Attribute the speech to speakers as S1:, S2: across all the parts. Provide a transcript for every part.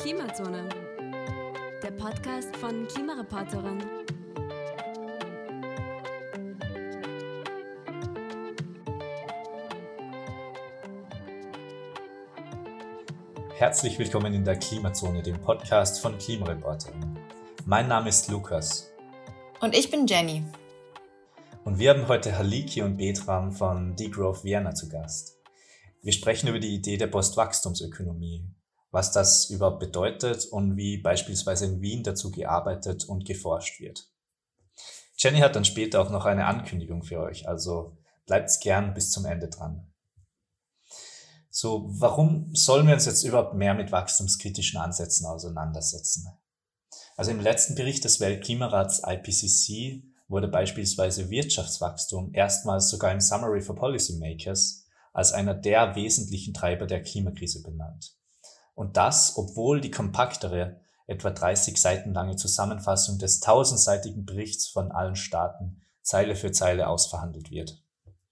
S1: Klimazone, der Podcast von Klimareporterin.
S2: Herzlich willkommen in der Klimazone, dem Podcast von Klimareporterin. Mein Name ist Lukas.
S3: Und ich bin Jenny.
S2: Und wir haben heute Haliki und Betram von Degrowth Vienna zu Gast. Wir sprechen über die Idee der Postwachstumsökonomie, was das überhaupt bedeutet und wie beispielsweise in Wien dazu gearbeitet und geforscht wird. Jenny hat dann später auch noch eine Ankündigung für euch, also bleibt gern bis zum Ende dran. So, warum sollen wir uns jetzt überhaupt mehr mit wachstumskritischen Ansätzen auseinandersetzen? Also im letzten Bericht des Weltklimarats IPCC wurde beispielsweise Wirtschaftswachstum erstmals sogar im Summary for Policymakers als einer der wesentlichen Treiber der Klimakrise benannt. Und das, obwohl die kompaktere, etwa 30 Seiten lange Zusammenfassung des tausendseitigen Berichts von allen Staaten Zeile für Zeile ausverhandelt wird.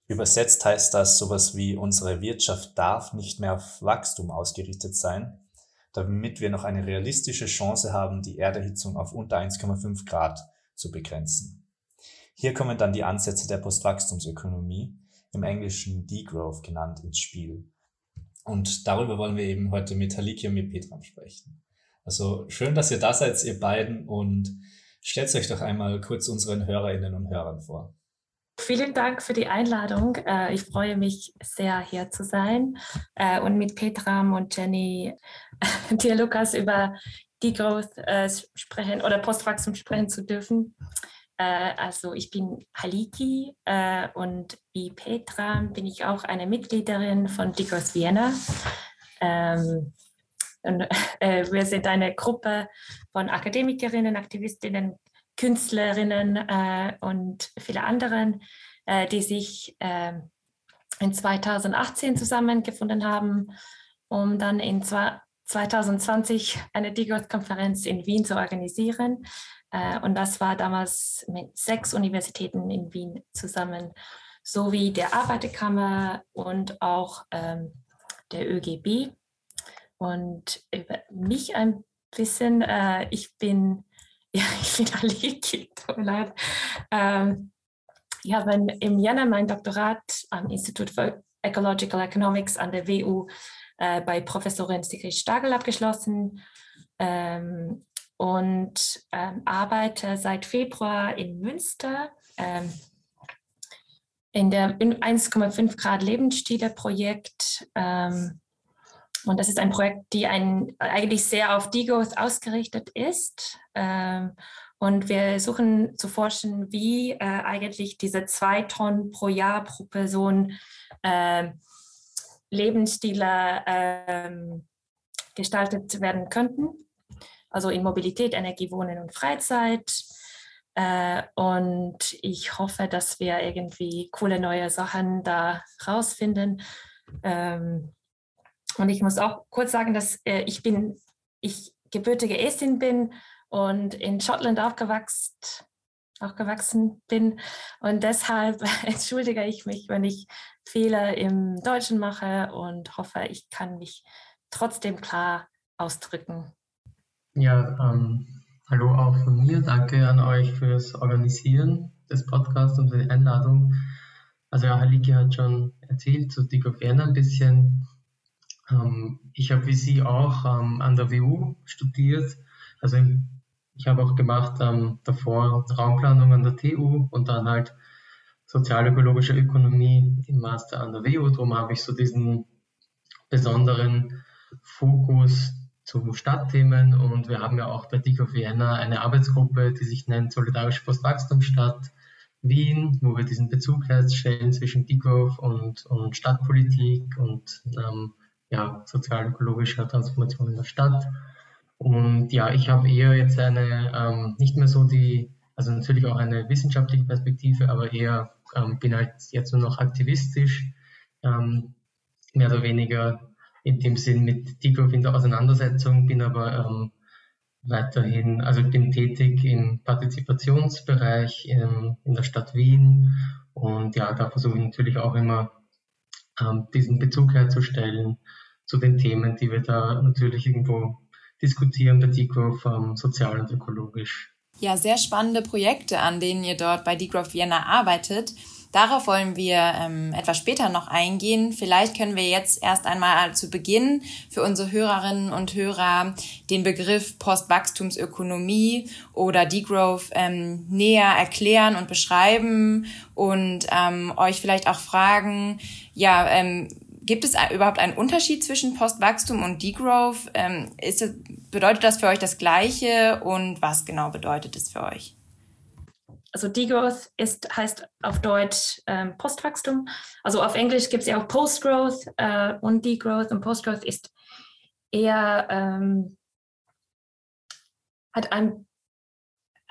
S2: Übersetzt heißt das sowas wie unsere Wirtschaft darf nicht mehr auf Wachstum ausgerichtet sein, damit wir noch eine realistische Chance haben, die Erderhitzung auf unter 1,5 Grad zu begrenzen. Hier kommen dann die Ansätze der Postwachstumsökonomie, im Englischen Degrowth genannt, ins Spiel. Und darüber wollen wir eben heute mit Haliki und mit Petram sprechen. Also schön, dass ihr da seid, ihr beiden, und stellt euch doch einmal kurz unseren Hörerinnen und Hörern vor.
S4: Vielen Dank für die Einladung. Äh, ich freue mich sehr, hier zu sein äh, und mit Petram und Jenny, dir Lukas, über Degrowth äh, sprechen oder Postwachstum sprechen zu dürfen. Also ich bin Haliki und wie Petram bin ich auch eine Mitgliederin von Degrowth Vienna. Ähm, und, wir sind eine Gruppe von Akademikerinnen, Aktivistinnen, Künstlerinnen äh, und viele anderen, äh, die sich äh, in 2018 zusammengefunden haben, um dann in 2020 eine Degrowth-Konferenz in Wien zu organisieren. Äh, und das war damals mit sechs Universitäten in Wien zusammen, sowie der Arbeiterkammer und auch ähm, der ÖGB. Und über mich ein bisschen, äh, ich bin ja, ich bin Aliki, tut mir leid. Ähm, ich habe im Jänner mein Doktorat am Institut für Ecological Economics an der WU äh, bei Professorin Sigrid Stagel abgeschlossen ähm, und ähm, arbeite seit Februar in Münster ähm, in der 1,5 Grad Lebensstile Projekt ähm, und das ist ein Projekt, die ein, eigentlich sehr auf Degrowth ausgerichtet ist. Ähm, und wir suchen zu forschen, wie äh, eigentlich diese zwei Tonnen pro Jahr pro Person äh, Lebensstile äh, gestaltet werden könnten. Also in Mobilität, Energie, Wohnen und Freizeit. Äh, und ich hoffe, dass wir irgendwie coole neue Sachen da rausfinden. Ähm, und ich muss auch kurz sagen, dass äh, ich bin, ich gebürtige Estin bin und in Schottland aufgewachsen, aufgewachsen bin. Und deshalb entschuldige ich mich, wenn ich Fehler im Deutschen mache und hoffe, ich kann mich trotzdem klar ausdrücken.
S5: Ja, ähm, hallo auch von mir. Danke an euch fürs Organisieren des Podcasts und für die Einladung. Also ja, Halike hat schon erzählt zu Dick of ein bisschen. Ähm, ich habe wie Sie auch ähm, an der WU studiert. Also ich habe auch gemacht ähm, davor Raumplanung an der TU und dann halt sozialökologische Ökonomie im Master an der WU. Darum habe ich so diesen besonderen Fokus zu Stadtthemen und wir haben ja auch bei DICO Vienna eine Arbeitsgruppe, die sich nennt Solidarische Postwachstumsstadt Wien, wo wir diesen Bezug herstellen zwischen DICO und, und Stadtpolitik und ähm, ja, sozial-ökologischer Transformation in der Stadt. Und ja, ich habe eher jetzt eine, ähm, nicht mehr so die, also natürlich auch eine wissenschaftliche Perspektive, aber eher ähm, bin halt jetzt nur noch aktivistisch, ähm, mehr oder weniger in dem Sinn mit Degrowth in der Auseinandersetzung, bin aber ähm, weiterhin, also bin tätig im Partizipationsbereich in, in der Stadt Wien und ja, da versuche ich natürlich auch immer ähm, diesen Bezug herzustellen zu den Themen, die wir da natürlich irgendwo diskutieren bei Degrowth ähm, sozial und ökologisch.
S3: Ja, sehr spannende Projekte, an denen ihr dort bei Degrowth Vienna arbeitet. Darauf wollen wir ähm, etwas später noch eingehen. Vielleicht können wir jetzt erst einmal zu Beginn für unsere Hörerinnen und Hörer den Begriff Postwachstumsökonomie oder Degrowth ähm, näher erklären und beschreiben und ähm, euch vielleicht auch fragen, ja, ähm, Gibt es überhaupt einen Unterschied zwischen Postwachstum und Degrowth? Ähm, ist bedeutet das für euch das Gleiche und was genau bedeutet es für euch?
S4: Also Degrowth ist, heißt auf Deutsch ähm, Postwachstum. Also auf Englisch gibt es ja auch Postgrowth äh, und Degrowth. Und Postgrowth ist eher, ähm, hat ein,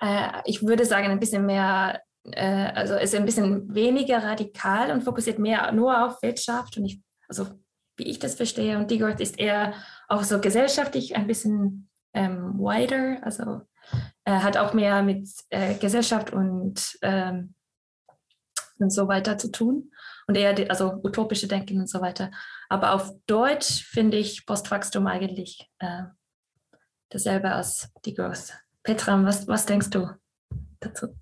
S4: äh, ich würde sagen, ein bisschen mehr, äh, also ist ein bisschen weniger radikal und fokussiert mehr nur auf Wirtschaft. Und ich, also wie ich das verstehe, und Degrowth ist eher auch so gesellschaftlich ein bisschen ähm, wider, also äh, hat auch mehr mit äh, Gesellschaft und, ähm, und so weiter zu tun und eher die, also utopische Denken und so weiter. Aber auf Deutsch finde ich Postwachstum eigentlich äh, dasselbe als die Growth. Petram, was, was denkst du dazu?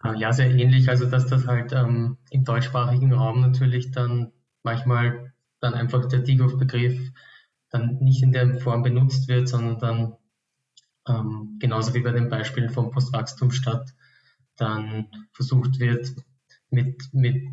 S5: Ah, ja, sehr ähnlich. Also, dass das halt ähm, im deutschsprachigen Raum natürlich dann manchmal dann einfach der Degrowth-Begriff dann nicht in der Form benutzt wird, sondern dann ähm, genauso wie bei den Beispielen vom Postwachstumsstadt dann versucht wird, mit, mit,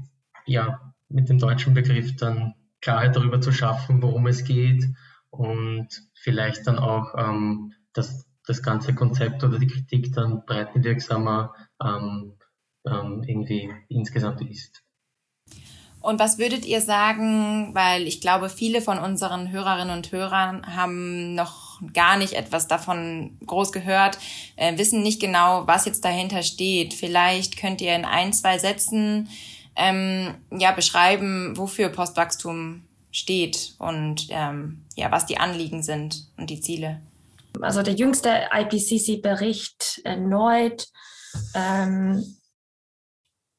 S5: ja, mit dem deutschen Begriff dann Klarheit darüber zu schaffen, worum es geht und vielleicht dann auch ähm, das, das ganze Konzept oder die Kritik dann breitenwirksamer ähm, ähm, irgendwie insgesamt ist.
S3: Und was würdet ihr sagen, weil ich glaube, viele von unseren Hörerinnen und Hörern haben noch gar nicht etwas davon groß gehört, äh, wissen nicht genau, was jetzt dahinter steht. Vielleicht könnt ihr in ein, zwei Sätzen ähm, ja beschreiben, wofür Postwachstum steht und ähm, ja, was die Anliegen sind und die Ziele.
S4: Also der jüngste IPCC-Bericht erneut ähm,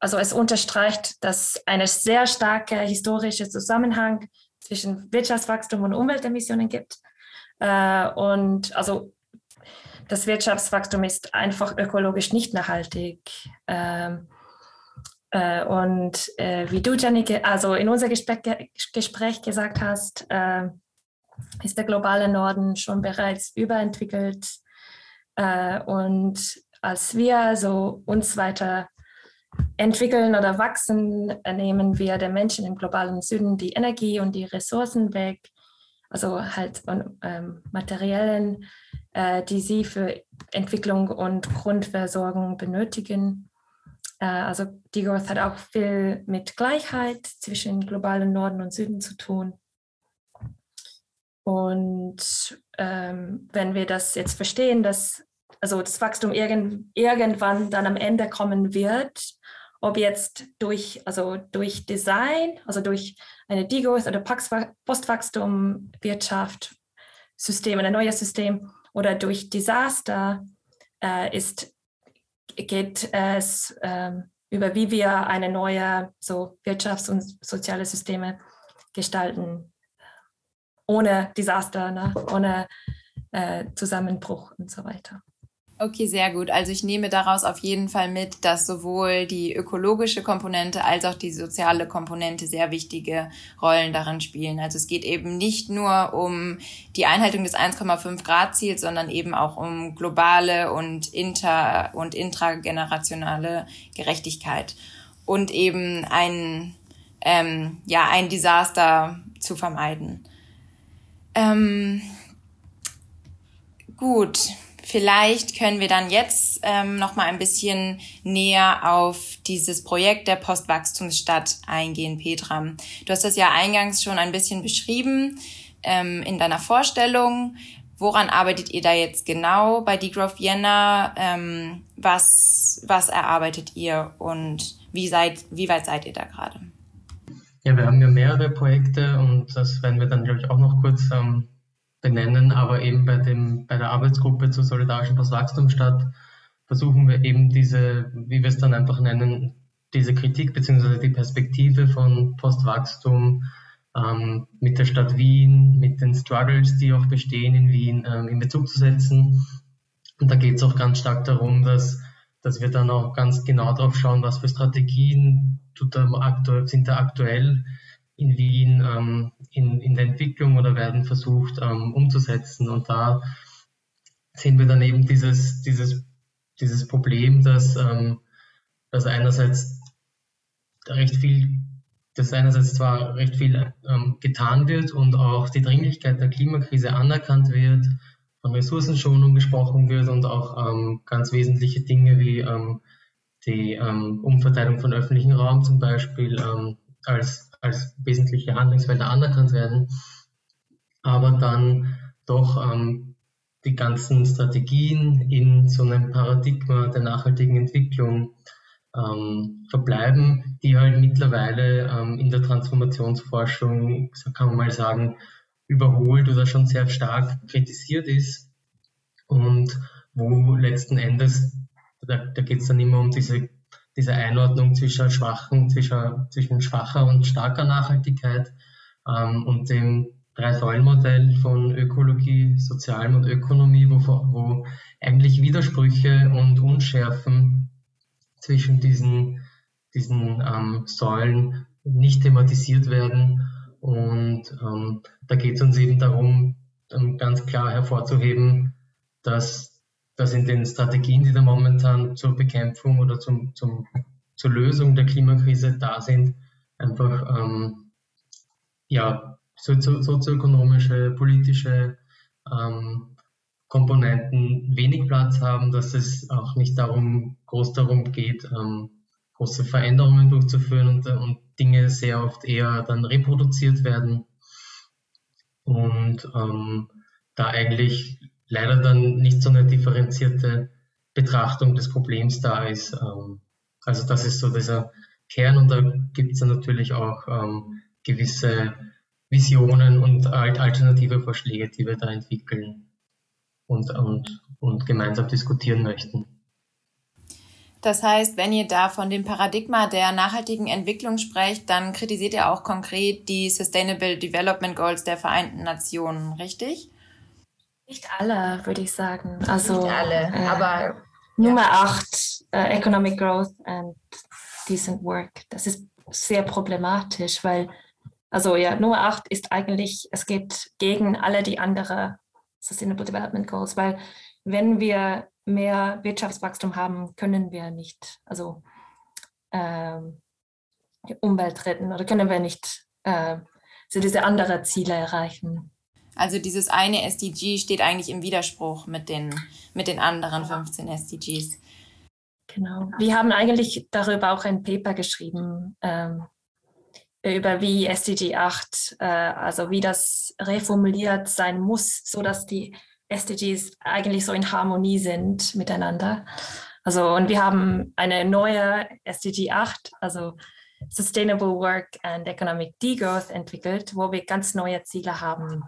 S4: also es unterstreicht, dass eine sehr starke historische Zusammenhang zwischen Wirtschaftswachstum und Umweltemissionen gibt. Äh, und also das Wirtschaftswachstum ist einfach ökologisch nicht nachhaltig. Ähm, äh, und äh, wie du, Jenny, also in unser Gespräch, gesagt hast, ist der globale Norden schon bereits überentwickelt. und als wir so uns weiter entwickeln oder wachsen, nehmen wir den Menschen im globalen Süden die Energie und die Ressourcen weg, also halt ähm, materiellen, äh, die sie für Entwicklung und Grundversorgung benötigen. Äh, also Growth hat auch viel mit Gleichheit zwischen globalen Norden und Süden zu tun. Und ähm, wenn wir das jetzt verstehen, dass also das Wachstum irgend, irgendwann dann am Ende kommen wird, ob jetzt durch, also durch Design, also durch eine Degrowth oder Postwachstum, Wirtschaft, System, ein neues System oder durch Desaster, äh, ist, geht es äh, über, wie wir eine neue so Wirtschafts- und soziale Systeme gestalten, ohne Desaster, ne? ohne äh, Zusammenbruch und so weiter.
S3: Okay, sehr gut. Also ich nehme daraus auf jeden Fall mit, dass sowohl die ökologische Komponente als auch die soziale Komponente sehr wichtige Rollen darin spielen. Also es geht eben nicht nur um die Einhaltung des 1,5 Grad Ziels, sondern eben auch um globale und inter- und intragenerationale Gerechtigkeit und eben ein, ähm, ja, ein Desaster zu vermeiden. Ähm, gut. Vielleicht können wir dann jetzt ähm, noch mal ein bisschen näher auf dieses Projekt der Postwachstumsstadt eingehen, Petra. Du hast das ja eingangs schon ein bisschen beschrieben ähm, in deiner Vorstellung. Woran arbeitet ihr da jetzt genau bei Degrowth Vienna? Ähm, was, was erarbeitet ihr und wie, seid, wie weit seid ihr da gerade?
S5: Ja, wir haben ja mehrere Projekte und das werden wir dann, glaube ich, auch noch kurz ähm, benennen, aber eben bei, dem, bei der Arbeitsgruppe zur solidarischen Postwachstumsstadt versuchen wir eben diese, wie wir es dann einfach nennen, diese Kritik bzw. die Perspektive von Postwachstum ähm, mit der Stadt Wien, mit den Struggles, die auch bestehen in Wien, ähm, in Bezug zu setzen. Und da geht es auch ganz stark darum, dass, dass wir dann auch ganz genau drauf schauen, was für Strategien tut da aktuell, sind da aktuell in Wien ähm, in, in der Entwicklung oder werden versucht ähm, umzusetzen. Und da sehen wir dann eben dieses, dieses, dieses Problem, dass, ähm, dass einerseits recht viel, dass einerseits zwar recht viel ähm, getan wird und auch die Dringlichkeit der Klimakrise anerkannt wird, von Ressourcenschonung gesprochen wird und auch ähm, ganz wesentliche Dinge wie ähm, die Umverteilung von öffentlichem Raum zum Beispiel als, als wesentliche Handlungsfelder anerkannt werden, aber dann doch ähm, die ganzen Strategien in so einem Paradigma der nachhaltigen Entwicklung ähm, verbleiben, die halt mittlerweile ähm, in der Transformationsforschung, so kann man mal sagen, überholt oder schon sehr stark kritisiert ist und wo letzten Endes, da, da geht es dann immer um diese, diese Einordnung zwischen schwachen, zwischen, zwischen schwacher und starker Nachhaltigkeit ähm, und dem Drei-Säulen-Modell von Ökologie, Sozialem und Ökonomie, wo, wo eigentlich Widersprüche und Unschärfen zwischen diesen, diesen ähm, Säulen nicht thematisiert werden. Und ähm, da geht es uns eben darum, um ganz klar hervorzuheben, dass, dass in den Strategien, die da momentan zur Bekämpfung oder zum, zum, zur Lösung der Klimakrise da sind, einfach ähm, ja, sozioökonomische, politische ähm, Komponenten wenig Platz haben, dass es auch nicht darum, groß darum geht, ähm, große Veränderungen durchzuführen und, und Dinge sehr oft eher dann reproduziert werden. Und ähm, da eigentlich leider dann nicht so eine differenzierte Betrachtung des Problems da ist. Ähm, also das ist so dieser Kern und da gibt es natürlich auch ähm, gewisse Visionen und alternative Vorschläge, die wir da entwickeln und, und, und gemeinsam diskutieren möchten.
S3: Das heißt, wenn ihr da von dem Paradigma der nachhaltigen Entwicklung sprecht, dann kritisiert ihr auch konkret die Sustainable Development Goals der Vereinten Nationen, richtig?
S4: Nicht alle, würde ich sagen. Also,
S3: Nicht alle, äh, aber
S4: Nummer 8, äh, Economic Growth and Decent Work. Das ist sehr problematisch, weil, also ja, Nummer 8 ist eigentlich, es geht gegen alle die anderen Sustainable Development Goals, weil wenn wir mehr Wirtschaftswachstum haben, können wir nicht, also ähm, die Umwelt retten oder können wir nicht äh, so diese anderen Ziele erreichen.
S3: Also dieses eine SDG steht eigentlich im Widerspruch mit den, mit den anderen 15 SDGs.
S4: Genau. Wir haben eigentlich darüber auch ein Paper geschrieben, ähm, über wie SDG 8, äh, also wie das reformuliert sein muss, sodass die SDGs eigentlich so in Harmonie sind miteinander. Also, und wir haben eine neue SDG 8, also Sustainable Work and Economic Degrowth entwickelt, wo wir ganz neue Ziele haben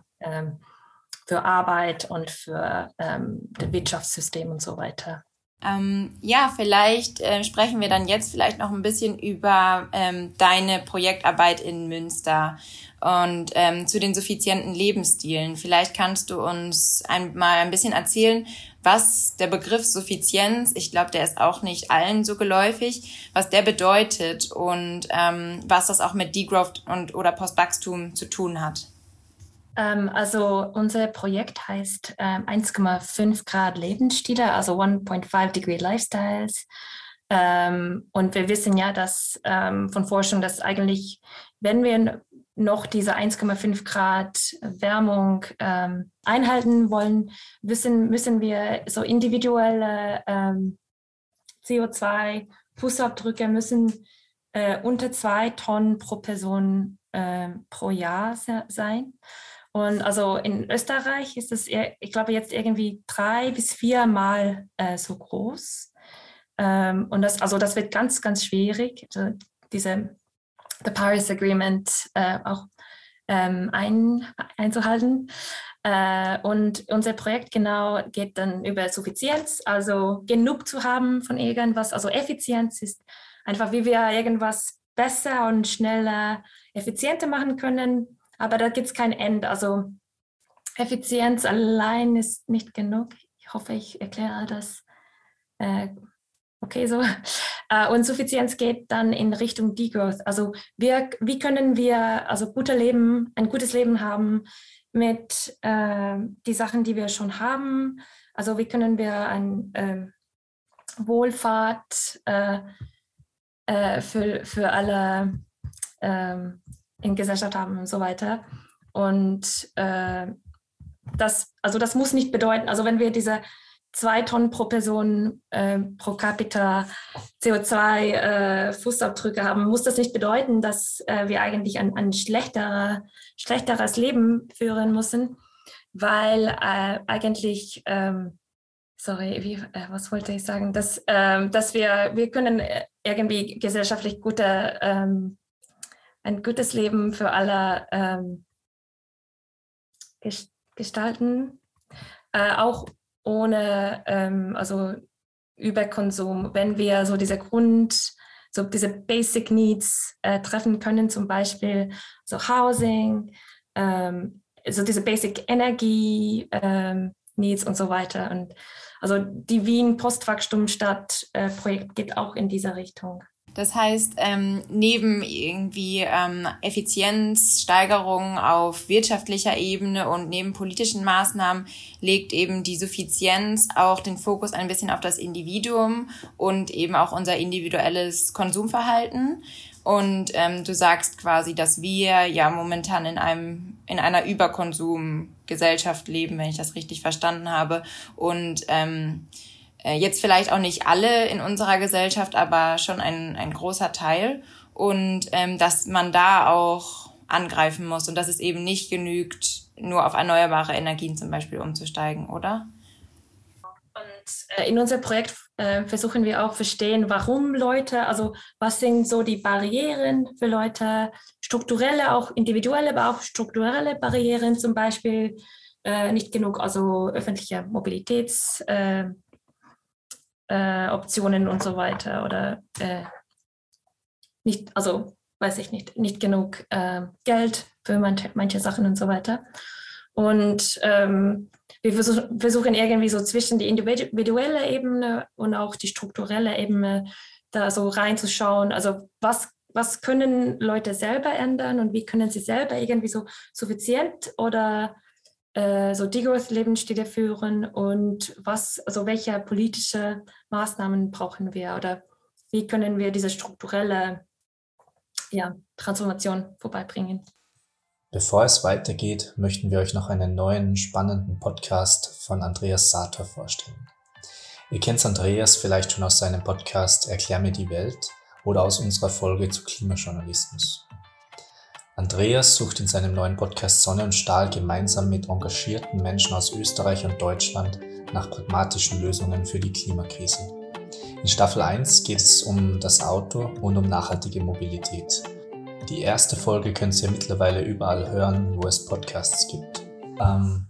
S4: für Arbeit und für ähm, das Wirtschaftssystem und so weiter.
S3: Ähm, ja, vielleicht äh, sprechen wir dann jetzt vielleicht noch ein bisschen über ähm, deine Projektarbeit in Münster und ähm, zu den suffizienten Lebensstilen. Vielleicht kannst du uns einmal ein bisschen erzählen, was der Begriff Suffizienz, ich glaube, der ist auch nicht allen so geläufig, was der bedeutet und ähm, was das auch mit Degrowth und oder Postwachstum zu tun hat.
S4: Ähm, also unser Projekt heißt ähm, 1,5 Grad Lebensstile, also 1.5 Degree Lifestyles. Ähm, und wir wissen ja, dass ähm, von Forschung, dass eigentlich, wenn wir noch diese 1,5 Grad Wärmung ähm, einhalten wollen, müssen, müssen wir so individuelle ähm, CO2-Fußabdrücke müssen äh, unter zwei Tonnen pro Person äh, pro Jahr sein. Und also in Österreich ist es, ich glaube, jetzt irgendwie drei bis viermal äh, so groß. Ähm, und das, also das wird ganz, ganz schwierig, also diese the Paris Agreement äh, auch ähm, ein, einzuhalten. Äh, und unser Projekt genau geht dann über Suffizienz, also genug zu haben von irgendwas. Also Effizienz ist einfach, wie wir irgendwas besser und schneller, effizienter machen können. Aber da gibt es kein Ende. Also Effizienz allein ist nicht genug. Ich hoffe, ich erkläre das äh, okay so. Äh, und Suffizienz geht dann in Richtung Degrowth. Also wir, wie können wir also gute Leben, ein gutes Leben haben mit äh, die Sachen, die wir schon haben. Also wie können wir ein äh, Wohlfahrt äh, für, für alle ähm, in Gesellschaft haben und so weiter. Und äh, das, also das muss nicht bedeuten, also wenn wir diese zwei Tonnen pro Person äh, pro Capita CO2-Fußabdrücke äh, haben, muss das nicht bedeuten, dass äh, wir eigentlich ein, ein schlechterer, schlechteres Leben führen müssen, weil äh, eigentlich, ähm, sorry, wie, äh, was wollte ich sagen, dass, ähm, dass wir, wir können irgendwie gesellschaftlich gute, ähm, ein gutes Leben für alle ähm, gestalten, äh, auch ohne ähm, also Überkonsum, wenn wir so diese Grund, so diese Basic Needs äh, treffen können, zum Beispiel so Housing, ähm, so diese Basic Energie ähm, Needs und so weiter. Und also die Wien Postwachstumstadt äh, Projekt geht auch in diese Richtung.
S3: Das heißt, ähm, neben irgendwie ähm, Effizienzsteigerung auf wirtschaftlicher Ebene und neben politischen Maßnahmen legt eben die Suffizienz auch den Fokus ein bisschen auf das Individuum und eben auch unser individuelles Konsumverhalten. Und ähm, du sagst quasi, dass wir ja momentan in einem in einer Überkonsumgesellschaft leben, wenn ich das richtig verstanden habe. Und ähm, äh, jetzt vielleicht auch nicht alle in unserer Gesellschaft, aber schon ein, ein großer Teil. Und ähm, dass man da auch angreifen muss und dass es eben nicht genügt, nur auf erneuerbare Energien zum Beispiel umzusteigen, oder?
S4: Und äh, in unserem Projekt äh, versuchen wir auch verstehen, warum Leute, also was sind so die Barrieren für Leute, strukturelle, auch individuelle, aber auch strukturelle Barrieren, zum Beispiel äh, nicht genug, also öffentliche Mobilitäts. Äh, äh, Optionen und so weiter oder äh, nicht, also weiß ich nicht, nicht genug äh, Geld für manche, manche Sachen und so weiter. Und ähm, wir versuchen, versuchen irgendwie so zwischen die individuelle Ebene und auch die strukturelle Ebene da so reinzuschauen. Also was, was können Leute selber ändern und wie können sie selber irgendwie so suffizient oder äh, so Degrowth-Lebensstile führen und was, also welche politische Maßnahmen brauchen wir oder wie können wir diese strukturelle ja, Transformation vorbeibringen.
S2: Bevor es weitergeht, möchten wir euch noch einen neuen spannenden Podcast von Andreas Sator vorstellen. Ihr kennt Andreas vielleicht schon aus seinem Podcast Erklär mir die Welt oder aus unserer Folge zu Klimajournalismus. Andreas sucht in seinem neuen Podcast Sonne und Stahl gemeinsam mit engagierten Menschen aus Österreich und Deutschland nach pragmatischen Lösungen für die Klimakrise. In Staffel 1 geht es um das Auto und um nachhaltige Mobilität. Die erste Folge könnt ihr mittlerweile überall hören, wo es Podcasts gibt. Ähm,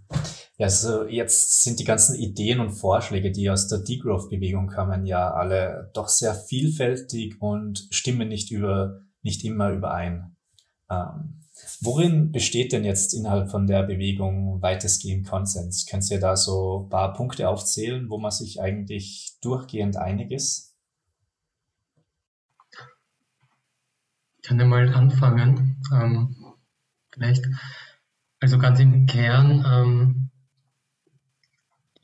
S2: also jetzt sind die ganzen Ideen und Vorschläge, die aus der Degrowth-Bewegung kamen, ja alle doch sehr vielfältig und stimmen nicht über, nicht immer überein. Ähm, worin besteht denn jetzt innerhalb von der Bewegung weitestgehend Konsens? Könnt ihr da so ein paar Punkte aufzählen, wo man sich eigentlich durchgehend einig ist?
S5: Ich kann ja mal anfangen. Ähm, vielleicht, also ganz im Kern ähm,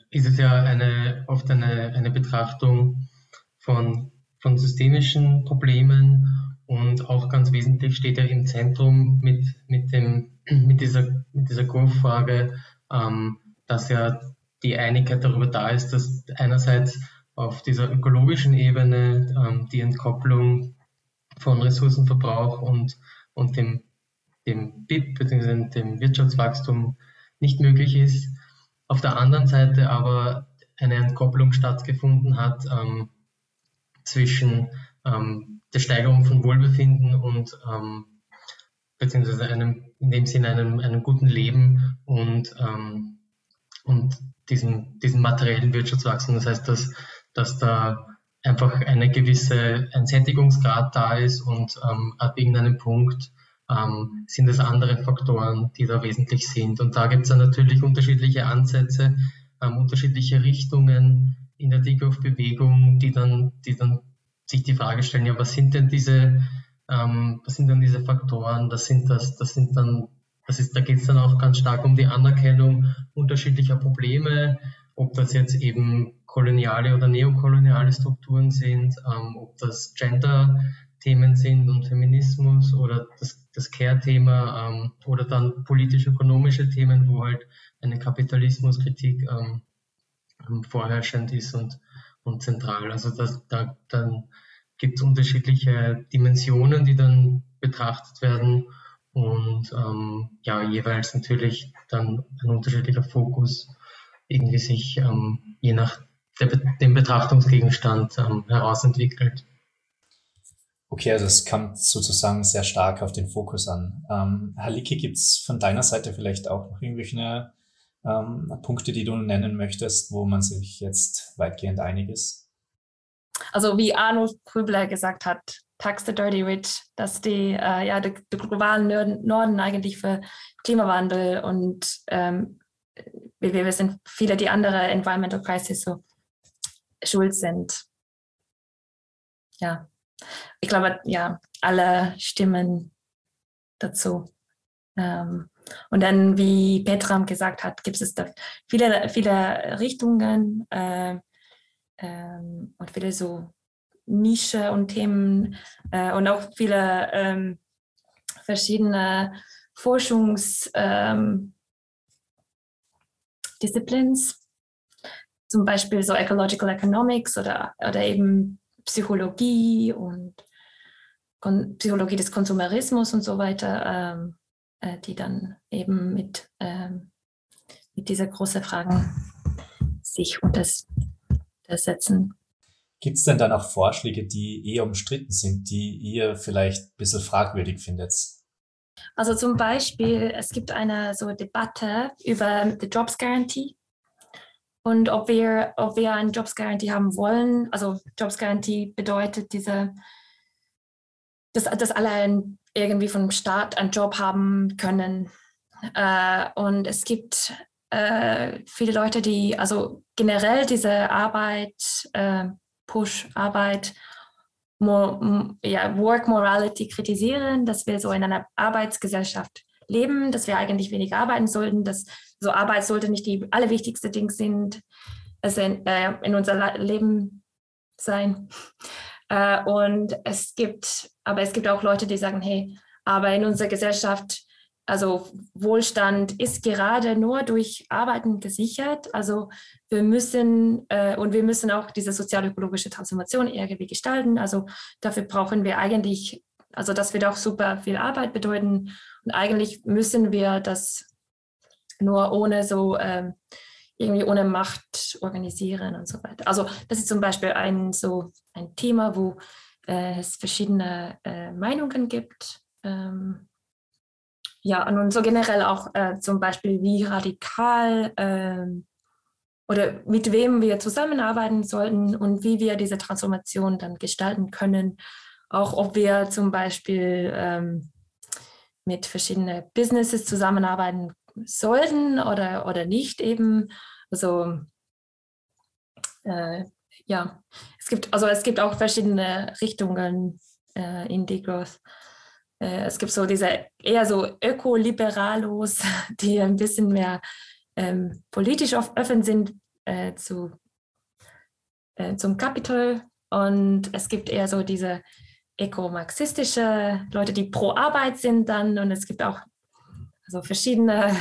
S5: ist es ja eine, oft eine, eine Betrachtung von, von systemischen Problemen und auch ganz wesentlich steht er im Zentrum mit, mit, dem, mit dieser, mit dieser Grundfrage, ähm, dass ja die Einigkeit darüber da ist, dass einerseits auf dieser ökologischen Ebene ähm, die Entkopplung von Ressourcenverbrauch und, und dem, dem BIP bzw. dem Wirtschaftswachstum nicht möglich ist. Auf der anderen Seite aber eine Entkopplung stattgefunden hat ähm, zwischen ähm, der Steigerung von Wohlbefinden und ähm, beziehungsweise einem, in dem Sinne einem, einem guten Leben und, ähm, und diesem, diesem materiellen Wirtschaftswachstum. Das heißt, dass, dass da einfach eine gewisse ein Sättigungsgrad da ist und ähm, ab irgendeinem Punkt ähm, sind es andere Faktoren, die da wesentlich sind. Und da gibt es dann natürlich unterschiedliche Ansätze, ähm, unterschiedliche Richtungen in der Degrowth-Bewegung, die dann, die dann sich die Frage stellen, ja, was sind denn diese, ähm, was sind denn diese Faktoren? Das sind das, das sind dann, das ist, da geht es dann auch ganz stark um die Anerkennung unterschiedlicher Probleme, ob das jetzt eben koloniale oder neokoloniale Strukturen sind, ähm, ob das Gender-Themen sind und Feminismus oder das, das Care-Thema ähm, oder dann politisch-ökonomische Themen, wo halt eine Kapitalismuskritik ähm, vorherrschend ist und, und zentral. Also das, da, dann gibt es unterschiedliche Dimensionen, die dann betrachtet werden und ähm, ja, jeweils natürlich dann ein unterschiedlicher Fokus irgendwie sich ähm, je nach der, dem Betrachtungsgegenstand ähm, herausentwickelt.
S2: Okay, also es kommt sozusagen sehr stark auf den Fokus an. Ähm, Haliki, gibt es von deiner Seite vielleicht auch noch irgendwelche ähm, Punkte, die du nennen möchtest, wo man sich jetzt weitgehend einig ist?
S4: Also wie Arno Krübler gesagt hat, Tax the Dirty Rich, dass die, äh, ja, die, die globalen Norden eigentlich für Klimawandel und ähm, wir wissen, viele die andere Environmental Crisis so schuld sind. Ja, ich glaube, ja, alle stimmen dazu. Ähm, und dann, wie Petram gesagt hat, gibt es da viele, viele Richtungen äh, ähm, und viele so Nische und Themen äh, und auch viele ähm, verschiedene Forschungsdisziplins, ähm, zum Beispiel so Ecological Economics oder, oder eben Psychologie und Kon Psychologie des Konsumerismus und so weiter. Äh, die dann eben mit, ähm, mit dieser großen Fragen sich untersetzen.
S2: Gibt es denn dann auch Vorschläge, die eher umstritten sind, die ihr vielleicht ein bisschen fragwürdig findet?
S4: Also zum Beispiel, es gibt eine so Debatte über die Jobs Guarantee und ob wir, ob wir eine Jobs Guarantee haben wollen. Also Jobs Guarantee bedeutet diese, dass, dass alle irgendwie vom Staat einen Job haben können. Äh, und es gibt äh, viele Leute, die also generell diese Arbeit, äh, Push-Arbeit, ja, Work Morality kritisieren, dass wir so in einer Arbeitsgesellschaft leben, dass wir eigentlich weniger arbeiten sollten, dass so Arbeit sollte nicht die allerwichtigste Ding sind, es in, äh, in unser Leben sein. Äh, und es gibt, aber es gibt auch Leute, die sagen, hey, aber in unserer Gesellschaft, also Wohlstand ist gerade nur durch Arbeiten gesichert. Also wir müssen äh, und wir müssen auch diese sozial-ökologische Transformation irgendwie gestalten. Also dafür brauchen wir eigentlich, also das wird auch super viel Arbeit bedeuten. Und eigentlich müssen wir das nur ohne so ähm, irgendwie ohne Macht organisieren und so weiter. Also das ist zum Beispiel ein so ein Thema, wo äh, es verschiedene äh, Meinungen gibt. Ähm, ja, und so generell auch äh, zum Beispiel, wie radikal ähm, oder mit wem wir zusammenarbeiten sollten und wie wir diese Transformation dann gestalten können. Auch ob wir zum Beispiel ähm, mit verschiedenen Businesses zusammenarbeiten sollten oder, oder nicht eben. Also äh, ja, es gibt, also es gibt auch verschiedene Richtungen äh, in Degrowth. Äh, es gibt so diese eher so Ökoliberalos, die ein bisschen mehr ähm, politisch offen sind äh, zu, äh, zum Kapital. Und es gibt eher so diese ökomarxistische Leute, die pro Arbeit sind dann. Und es gibt auch also verschiedene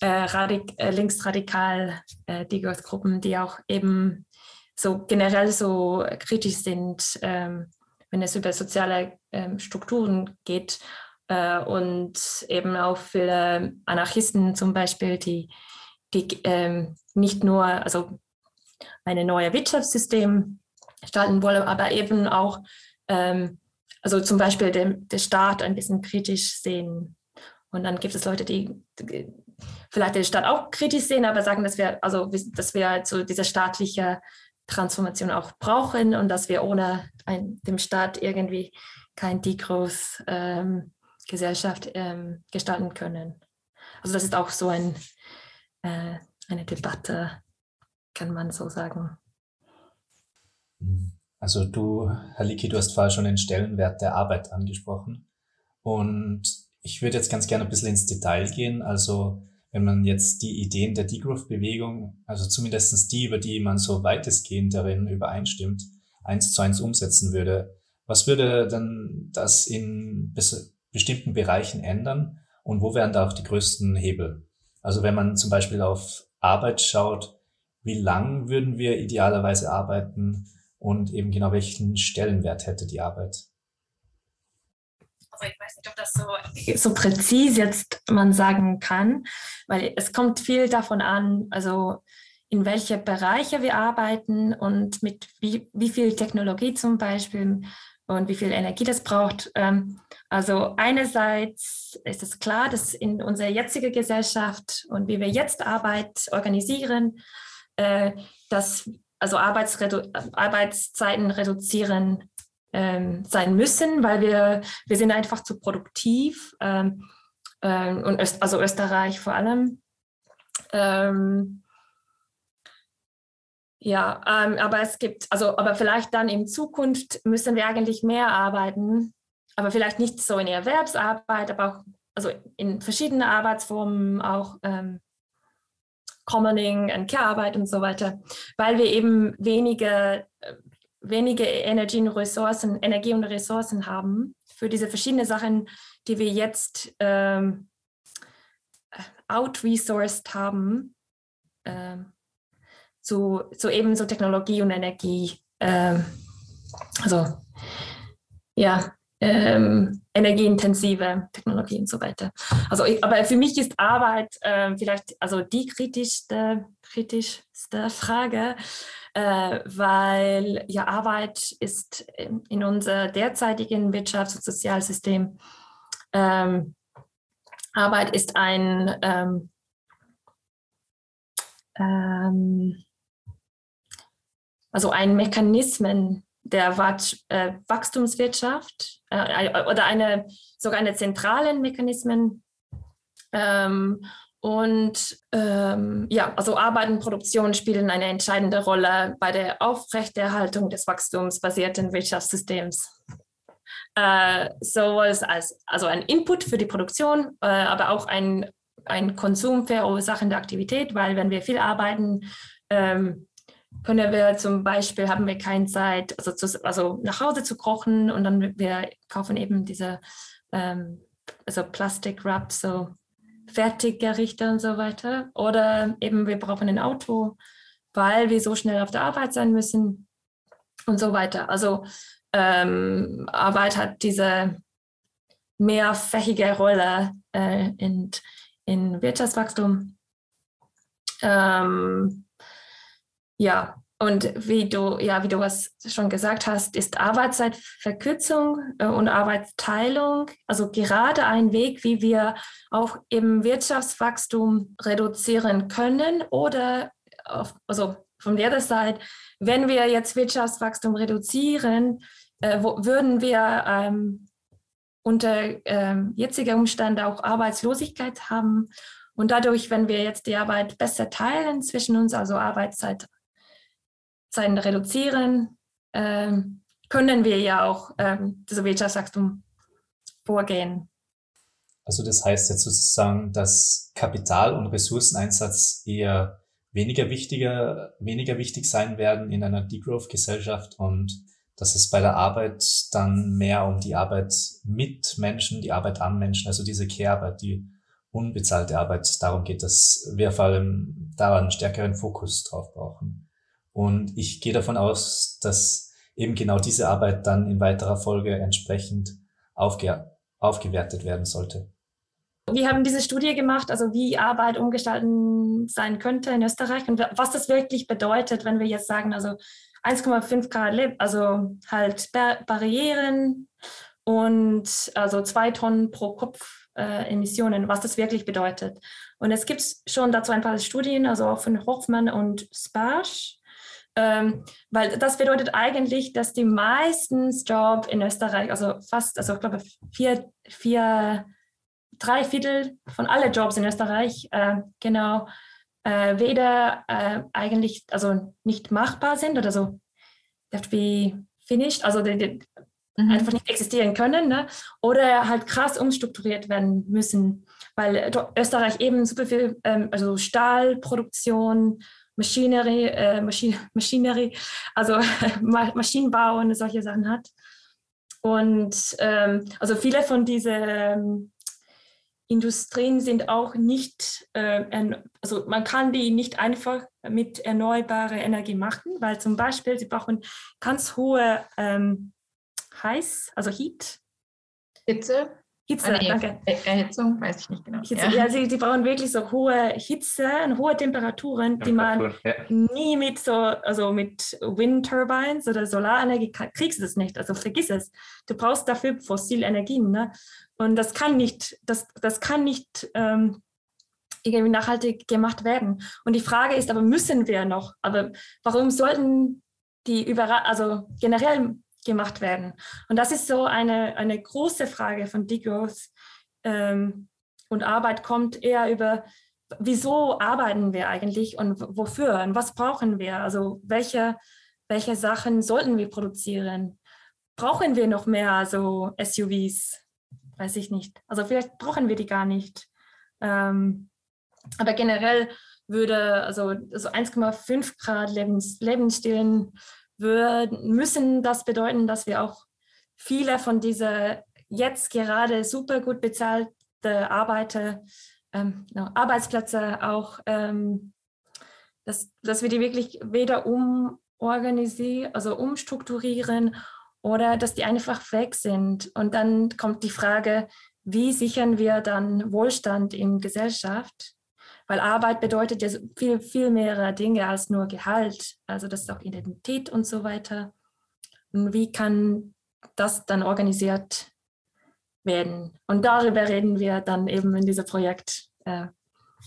S4: äh, äh, linksradikal äh, Degrowth-Gruppen, die auch eben so generell so kritisch sind, ähm, wenn es über soziale ähm, Strukturen geht. Äh, und eben auch viele Anarchisten zum Beispiel, die, die ähm, nicht nur also ein neues Wirtschaftssystem gestalten wollen, aber eben auch ähm, also zum Beispiel den, den Staat ein bisschen kritisch sehen und dann gibt es Leute, die vielleicht den Staat auch kritisch sehen, aber sagen, dass wir, also, dass wir so diese staatliche Transformation auch brauchen und dass wir ohne ein, dem Staat irgendwie kein Degrowth ähm, ähm, gestalten können. Also das ist auch so ein, äh, eine Debatte, kann man so sagen.
S2: Also du, Herr Licki, du hast vorher schon den Stellenwert der Arbeit angesprochen. Und ich würde jetzt ganz gerne ein bisschen ins Detail gehen. Also wenn man jetzt die Ideen der Degrowth-Bewegung, also zumindestens die, über die man so weitestgehend darin übereinstimmt, eins zu eins umsetzen würde, was würde denn das in bestimmten Bereichen ändern und wo wären da auch die größten Hebel? Also wenn man zum Beispiel auf Arbeit schaut, wie lang würden wir idealerweise arbeiten und eben genau welchen Stellenwert hätte die Arbeit?
S4: Also ich weiß nicht, ob das so, so präzise jetzt man sagen kann, weil es kommt viel davon an, also in welche Bereiche wir arbeiten und mit wie, wie viel Technologie zum Beispiel und wie viel Energie das braucht. Ähm, also einerseits ist es klar, dass in unserer jetzigen Gesellschaft und wie wir jetzt Arbeit organisieren, äh, dass also Arbeitsredu Arbeitszeiten reduzieren ähm, sein müssen, weil wir, wir sind einfach zu produktiv ähm, ähm, und Öst, also Österreich vor allem. Ähm, ja, ähm, aber es gibt, also, aber vielleicht dann in Zukunft müssen wir eigentlich mehr arbeiten, aber vielleicht nicht so in Erwerbsarbeit, aber auch also in verschiedenen Arbeitsformen, auch ähm, Commoning und Care-Arbeit und so weiter, weil wir eben wenige, wenige Energie und Ressourcen, Energie und Ressourcen haben für diese verschiedenen Sachen, die wir jetzt ähm, outresourced haben. Ähm, zu, zu eben so Technologie und Energie, ähm, also ja, ähm, energieintensive Technologie und so weiter. Also, ich, aber für mich ist Arbeit äh, vielleicht also die kritischste, kritischste Frage, äh, weil ja Arbeit ist in, in unser derzeitigen Wirtschafts- und Sozialsystem ähm, Arbeit ist ein ähm, ähm, also ein Mechanismen der äh, Wachstumswirtschaft äh, oder eine, sogar eine zentralen Mechanismen. Ähm, und ähm, ja, also Arbeit und Produktion spielen eine entscheidende Rolle bei der Aufrechterhaltung des wachstumsbasierten Wirtschaftssystems. Äh, sowohl als also ein Input für die Produktion, äh, aber auch ein, ein Konsum verursachende Aktivität, weil wenn wir viel arbeiten, ähm, können wir zum Beispiel, haben wir keine Zeit, also, zu, also nach Hause zu kochen und dann wir kaufen eben diese ähm, also Plastik-Wrap, so Fertiggerichte und so weiter. Oder eben wir brauchen ein Auto, weil wir so schnell auf der Arbeit sein müssen und so weiter. Also ähm, Arbeit hat diese mehrfächige Rolle äh, in, in Wirtschaftswachstum. Ähm, ja, und wie du, ja, wie du was schon gesagt hast, ist Arbeitszeitverkürzung äh, und Arbeitsteilung also gerade ein Weg, wie wir auch im Wirtschaftswachstum reduzieren können oder auf, also von der Seite, wenn wir jetzt Wirtschaftswachstum reduzieren, äh, wo, würden wir ähm, unter ähm, jetziger Umstände auch Arbeitslosigkeit haben. Und dadurch, wenn wir jetzt die Arbeit besser teilen zwischen uns, also Arbeitszeit Zeiten reduzieren, ähm, können wir ja auch ähm, das Wirtschaftswachstum vorgehen.
S2: Also das heißt jetzt sozusagen, dass Kapital- und Ressourceneinsatz eher weniger wichtiger, weniger wichtig sein werden in einer Degrowth-Gesellschaft und dass es bei der Arbeit dann mehr um die Arbeit mit Menschen, die Arbeit an Menschen, also diese Care-Arbeit, die unbezahlte Arbeit, darum geht, dass wir vor allem da einen stärkeren Fokus drauf brauchen. Und ich gehe davon aus, dass eben genau diese Arbeit dann in weiterer Folge entsprechend aufge aufgewertet werden sollte.
S4: Wir haben diese Studie gemacht, also wie Arbeit umgestalten sein könnte in Österreich und was das wirklich bedeutet, wenn wir jetzt sagen, also 1,5 Grad, also halt Barrieren und also zwei Tonnen pro Kopf äh, Emissionen, was das wirklich bedeutet. Und es gibt schon dazu ein paar Studien, also auch von Hoffmann und Sparsch, Ähm, weil das bedeutet eigentlich, dass die meisten Jobs in Österreich, also fast, also ich glaube vier, vier drei Viertel von allen Jobs in Österreich, äh, genau, äh, weder äh, eigentlich, also nicht machbar sind oder so, wie finished, also die, die mhm. einfach nicht existieren können, ne? oder halt krass umstrukturiert werden müssen, weil Österreich eben super viel, ähm, also Stahlproduktion, Maschinerie, äh, Maschine, Maschinerie, also Maschinenbau und solche Sachen hat. Und ähm, also viele von diesen ähm, Industrien sind auch nicht, äh, also man kann die nicht einfach mit erneuerbarer Energie machen, weil zum Beispiel sie brauchen ganz hohe ähm, Heiß, also Heat.
S3: Hitze.
S4: Hitze, ah, danke.
S3: Erhitzung, weiß ich nicht genau.
S4: Hitze, ja, ja sie, sie, brauchen wirklich so hohe Hitze und hohe Temperaturen, die man ja. nie mit so, also mit Windturbines oder Solarenergie kriegst du das nicht. Also vergiss es. Du brauchst dafür fossile Energien. Ne? Und das kann nicht, das, das kann nicht ähm, irgendwie nachhaltig gemacht werden. Und die Frage ist aber, müssen wir noch? Aber warum sollten die überall, also generell gemacht werden? Und das ist so eine, eine große Frage von Degrowth. Ähm, und Arbeit kommt eher über, wieso arbeiten wir eigentlich und wofür und was brauchen wir? Also welche, welche Sachen sollten wir produzieren? Brauchen wir noch mehr so SUVs? weiß ich nicht. Also vielleicht brauchen wir die gar nicht. Ähm, aber generell würde also, also 1,5 Grad Lebens, Lebensstil müssen das bedeuten, dass wir auch viele von dieser jetzt gerade super gut bezahlte Arbeiter, ähm, no, Arbeitsplätze auch, ähm, dass, dass wir die wirklich weder umorganisieren, also umstrukturieren oder dass die einfach weg sind. Und dann kommt die Frage, wie sichern wir dann Wohlstand in Gesellschaft? Weil Arbeit bedeutet ja viel, viel mehr Dinge als nur Gehalt. Also das ist auch Identität und so weiter. Und wie kann das dann organisiert werden? Und darüber reden wir dann eben in diesem Projekt, äh,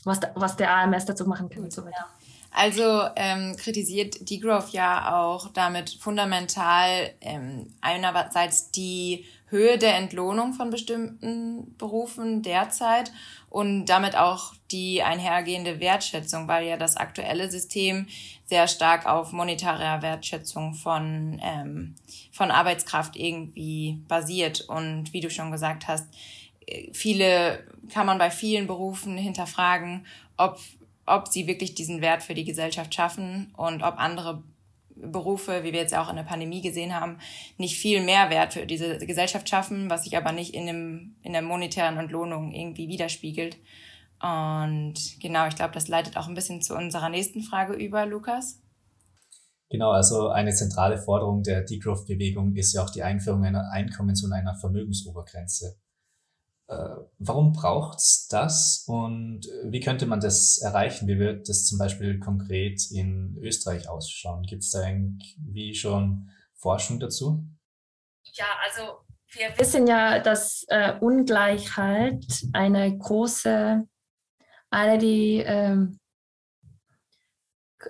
S4: was, was der AMS dazu machen kann und so weiter.
S3: Also ähm, kritisiert Degrowth ja auch damit fundamental ähm, einerseits die Höhe der Entlohnung von bestimmten Berufen derzeit und damit auch die einhergehende Wertschätzung, weil ja das aktuelle System sehr stark auf monetärer Wertschätzung von, ähm, von Arbeitskraft irgendwie basiert. Und wie du schon gesagt hast, äh, viele kann man bei vielen Berufen hinterfragen, ob ob sie wirklich diesen Wert für die Gesellschaft schaffen und ob andere Berufe, wie wir jetzt auch in der Pandemie gesehen haben, nicht viel mehr Wert für diese Gesellschaft schaffen, was sich aber nicht in, dem, in der monetären Entlohnung irgendwie widerspiegelt. Und genau, ich glaube, das leitet auch ein bisschen zu unserer nächsten Frage über, Lukas.
S2: Genau, also eine zentrale Forderung der Degrowth-Bewegung ist ja auch die Einführung einer Einkommens- und einer Vermögensobergrenze. Äh, warum braucht's das und wie könnte man das erreichen? Wie wird das zum Beispiel konkret in Österreich ausschauen? Gibt es da irgendwie schon Forschung dazu?
S4: Ja, also wir wissen ja, dass äh, Ungleichheit eine große, eine die ähm,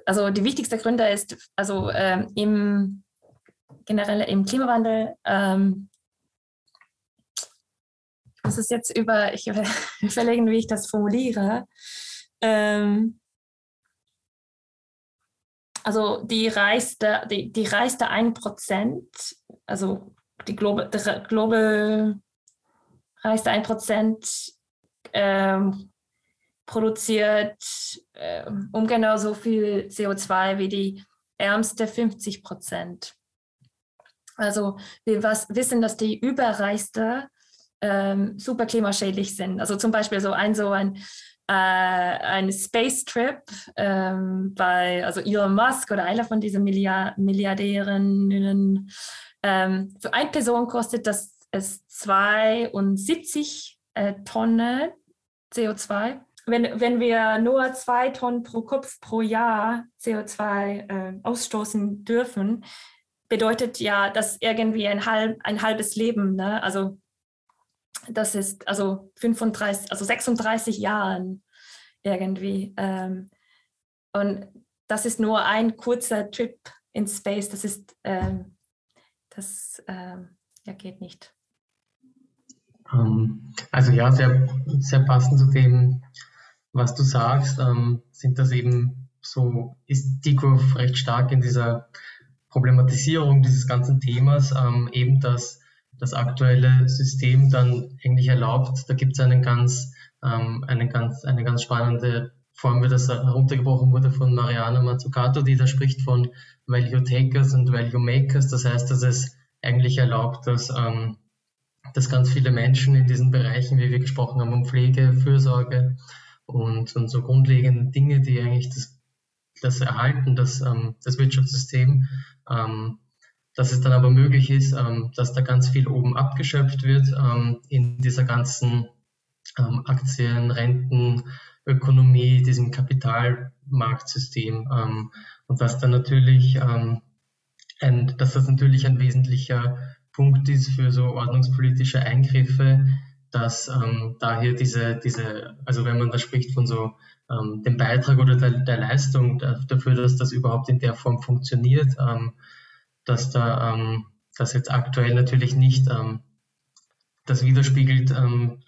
S4: also die wichtigste Gründe ist, also ähm, im generell im Klimawandel muss es jetzt über, ich überlegen, wie ich das formuliere. Ähm, also die reichste, die, die reichste 1%, also die Global, Global reichste 1% ähm, produziert äh, um genau so viel CO2 wie die ärmste 50% Also wir was, wissen, dass die überreichste ähm, super klimaschädlich sind. Also zum Beispiel so ein so ein äh, ein Space Trip ähm, bei also Elon Musk oder einer von diesen Milliard Milliardären ähm, für eine Person kostet das es 72 äh, Tonnen CO2. Wenn, wenn wir nur zwei Tonnen pro Kopf pro Jahr CO2 äh, ausstoßen dürfen, bedeutet ja das irgendwie ein, halb, ein halbes Leben. Ne? Also das ist also 35, also 36 Jahren irgendwie. Ähm, und das ist nur ein kurzer Trip in Space. Das ist, ähm, das ähm, ja, geht nicht.
S5: Ähm, also ja, sehr, sehr passend zu dem, was du sagst, ähm, sind das eben so, ist Degrowth recht stark in dieser Problematisierung dieses ganzen Themas, ähm, eben dass das aktuelle System dann eigentlich erlaubt, da gibt es einen ganz, ähm, eine ganz, eine ganz spannende Form, wie das heruntergebrochen wurde von Mariana Mazzucato, die da spricht von Value Takers und Value Makers. Das heißt, dass es eigentlich erlaubt, dass, ähm, dass ganz viele Menschen in diesen Bereichen, wie wir gesprochen haben, um Pflege, Fürsorge, und, und so grundlegende Dinge, die eigentlich das, das erhalten, das, ähm, das Wirtschaftssystem, ähm, dass es dann aber möglich ist, ähm, dass da ganz viel oben abgeschöpft wird ähm, in dieser ganzen ähm, Aktien, Renten, Ökonomie, diesem Kapitalmarktsystem ähm, und dass dann natürlich ähm, ein, dass das natürlich ein wesentlicher Punkt ist für so ordnungspolitische Eingriffe, dass ähm, daher diese, diese, also wenn man da spricht von so dem Beitrag oder der, der Leistung dafür, dass das überhaupt in der Form funktioniert, dass da ähm, das jetzt aktuell natürlich nicht ähm, das widerspiegelt, ähm,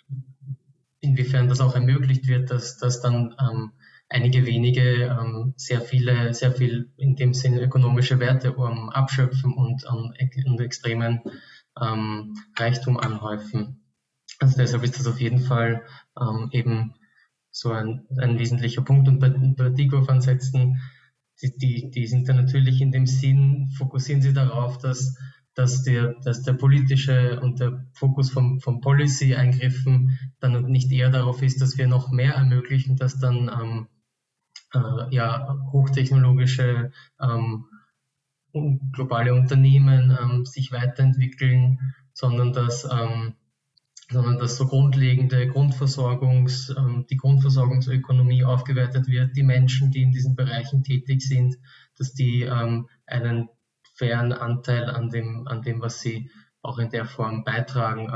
S5: inwiefern das auch ermöglicht wird, dass, dass dann ähm, einige wenige ähm, sehr viele, sehr viel in dem Sinne ökonomische Werte ähm, abschöpfen und, ähm, extremen ähm, Reichtum anhäufen. Also deshalb ist das auf jeden Fall ähm, eben so ein, ein wesentlicher Punkt. Und bei, bei Degrowth-Ansätzen, die, die, die sind dann natürlich in dem Sinn, fokussieren sie darauf, dass, dass, der, dass der politische und der Fokus vom, vom Policy-Eingriffen dann nicht eher darauf ist, dass wir noch mehr ermöglichen, dass dann ähm, äh, ja, hochtechnologische ähm, globale Unternehmen ähm, sich weiterentwickeln, sondern dass ähm, sondern dass so grundlegende Grundversorgungs, ähm, die Grundversorgungsökonomie aufgewertet wird, die Menschen, die in diesen Bereichen tätig sind, dass die ähm, einen fairen Anteil an dem, an dem, was sie auch in der Form beitragen,